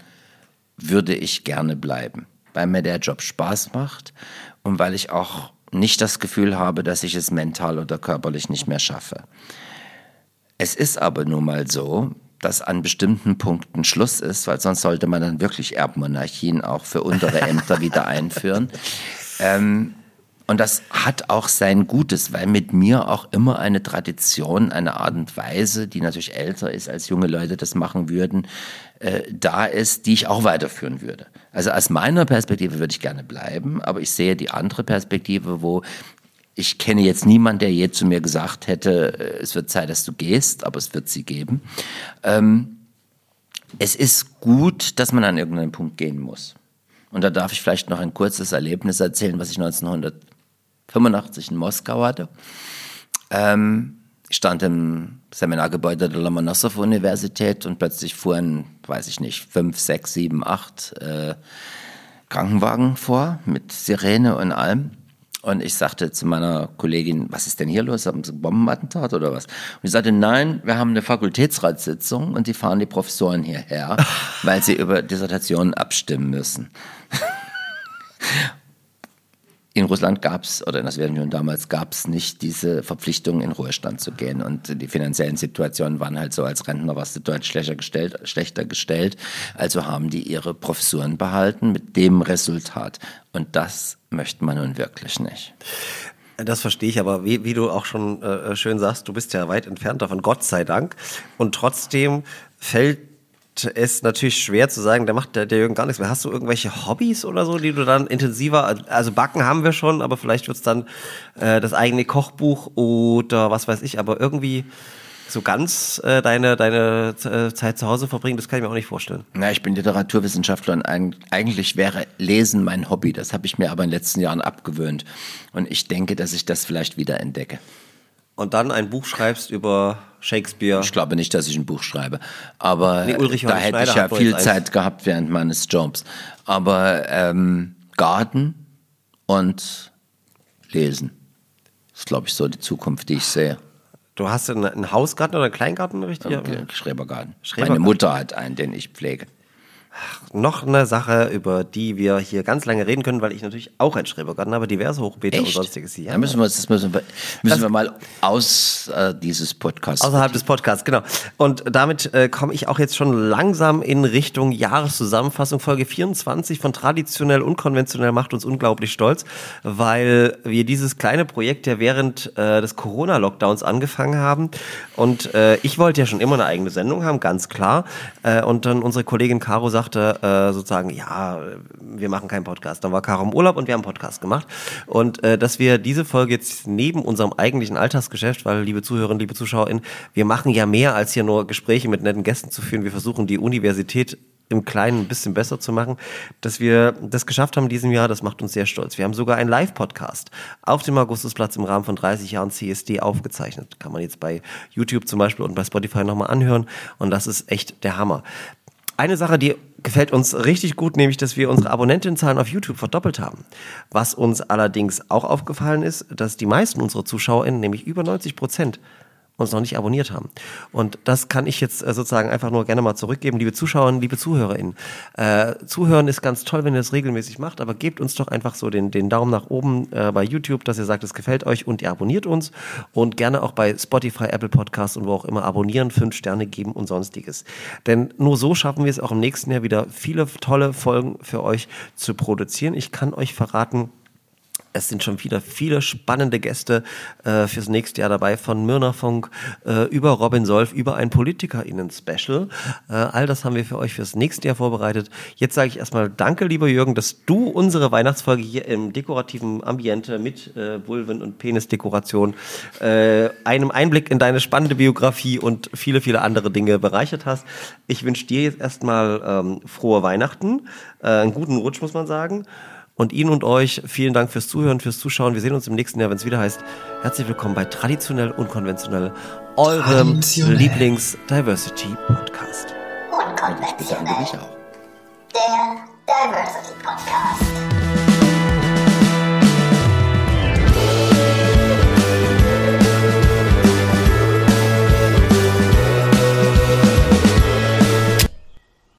würde ich gerne bleiben, weil mir der Job Spaß macht und weil ich auch nicht das Gefühl habe, dass ich es mental oder körperlich nicht mehr schaffe. Es ist aber nun mal so, dass an bestimmten Punkten Schluss ist, weil sonst sollte man dann wirklich Erbmonarchien auch für untere Ämter wieder einführen. Ähm, und das hat auch sein Gutes, weil mit mir auch immer eine Tradition, eine Art und Weise, die natürlich älter ist, als junge Leute das machen würden, äh, da ist, die ich auch weiterführen würde. Also aus meiner Perspektive würde ich gerne bleiben, aber ich sehe die andere Perspektive, wo ich kenne jetzt niemanden, der je zu mir gesagt hätte, äh, es wird Zeit, dass du gehst, aber es wird sie geben. Ähm, es ist gut, dass man an irgendeinen Punkt gehen muss. Und da darf ich vielleicht noch ein kurzes Erlebnis erzählen, was ich 1985 in Moskau hatte. Ähm, stand im Seminargebäude der Lomonossow-Universität und plötzlich fuhren, weiß ich nicht, fünf, sechs, sieben, acht äh, Krankenwagen vor mit Sirene und allem. Und ich sagte zu meiner Kollegin, was ist denn hier los? Haben Sie ein Bombenattentat oder was? Und ich sagte, nein, wir haben eine Fakultätsratssitzung und die fahren die Professoren hierher, weil sie über Dissertationen abstimmen müssen. In Russland gab es, oder in der Sowjetunion damals, gab es nicht diese Verpflichtung, in Ruhestand zu gehen. Und die finanziellen Situationen waren halt so, als Rentner warst du dort schlechter gestellt, schlechter gestellt. Also haben die ihre Professuren behalten mit dem Resultat. Und das möchte man nun wirklich nicht. Das verstehe ich, aber wie, wie du auch schon äh, schön sagst, du bist ja weit entfernt davon, Gott sei Dank. Und trotzdem fällt es natürlich schwer zu sagen, der macht der, der Jürgen gar nichts mehr. Hast du irgendwelche Hobbys oder so, die du dann intensiver, also Backen haben wir schon, aber vielleicht wird es dann äh, das eigene Kochbuch oder was weiß ich, aber irgendwie so ganz äh, deine, deine äh, Zeit zu Hause verbringen, das kann ich mir auch nicht vorstellen. Na, ich bin Literaturwissenschaftler und eigentlich wäre Lesen mein Hobby. Das habe ich mir aber in den letzten Jahren abgewöhnt. Und ich denke, dass ich das vielleicht wieder entdecke. Und dann ein Buch schreibst über Shakespeare. Ich glaube nicht, dass ich ein Buch schreibe. Aber nee, Ulrich da hätte ich ja viel Zeit gehabt während meines Jobs. Aber ähm, Garten und Lesen ist, glaube ich, so die Zukunft, die ich sehe. Du hast einen Hausgarten oder einen Kleingarten, richtig? Okay, Schrebergarten. Schrebergarten. Meine Mutter hat einen, den ich pflege noch eine Sache, über die wir hier ganz lange reden können, weil ich natürlich auch ein Schrebergarten habe, diverse Hochbeete Echt? und sonstiges. Ja, da müssen wir, das müssen wir, müssen wir mal aus äh, dieses Podcasts. Außerhalb des Podcasts, genau. Und damit äh, komme ich auch jetzt schon langsam in Richtung Jahreszusammenfassung. Folge 24 von Traditionell Unkonventionell macht uns unglaublich stolz, weil wir dieses kleine Projekt ja während äh, des Corona-Lockdowns angefangen haben. Und äh, ich wollte ja schon immer eine eigene Sendung haben, ganz klar. Äh, und dann unsere Kollegin Caro sagt, sagte äh, sozusagen, ja, wir machen keinen Podcast. Dann war Caro im Urlaub und wir haben einen Podcast gemacht. Und äh, dass wir diese Folge jetzt neben unserem eigentlichen Alltagsgeschäft, weil liebe Zuhörerinnen, liebe ZuschauerInnen, wir machen ja mehr als hier nur Gespräche mit netten Gästen zu führen. Wir versuchen die Universität im Kleinen ein bisschen besser zu machen, dass wir das geschafft haben in diesem Jahr, das macht uns sehr stolz. Wir haben sogar einen Live-Podcast auf dem Augustusplatz im Rahmen von 30 Jahren CSD aufgezeichnet. Kann man jetzt bei YouTube zum Beispiel und bei Spotify nochmal anhören und das ist echt der Hammer. Eine Sache, die gefällt uns richtig gut, nämlich, dass wir unsere Abonnentenzahlen auf YouTube verdoppelt haben. Was uns allerdings auch aufgefallen ist, dass die meisten unserer ZuschauerInnen, nämlich über 90 Prozent, uns noch nicht abonniert haben. Und das kann ich jetzt äh, sozusagen einfach nur gerne mal zurückgeben, liebe Zuschauerinnen, liebe ZuhörerInnen. Äh, Zuhören ist ganz toll, wenn ihr das regelmäßig macht, aber gebt uns doch einfach so den, den Daumen nach oben äh, bei YouTube, dass ihr sagt, es gefällt euch und ihr abonniert uns und gerne auch bei Spotify, Apple Podcasts und wo auch immer abonnieren, fünf Sterne geben und sonstiges. Denn nur so schaffen wir es auch im nächsten Jahr wieder viele tolle Folgen für euch zu produzieren. Ich kann euch verraten, es sind schon wieder viele spannende Gäste äh, fürs nächste Jahr dabei, von Mirnafunk äh, über Robin Solf, über ein PolitikerInnen-Special. Äh, all das haben wir für euch fürs nächste Jahr vorbereitet. Jetzt sage ich erstmal Danke, lieber Jürgen, dass du unsere Weihnachtsfolge hier im dekorativen Ambiente mit äh, Vulven- und Penisdekoration äh, einem Einblick in deine spannende Biografie und viele, viele andere Dinge bereichert hast. Ich wünsche dir jetzt erstmal ähm, frohe Weihnachten, äh, einen guten Rutsch, muss man sagen. Und Ihnen und euch vielen Dank fürs Zuhören, fürs Zuschauen. Wir sehen uns im nächsten Jahr, wenn es wieder heißt, herzlich willkommen bei Traditionell Unkonventionell, eurem Lieblings-Diversity-Podcast. Unkonventionell. Der Diversity Podcast.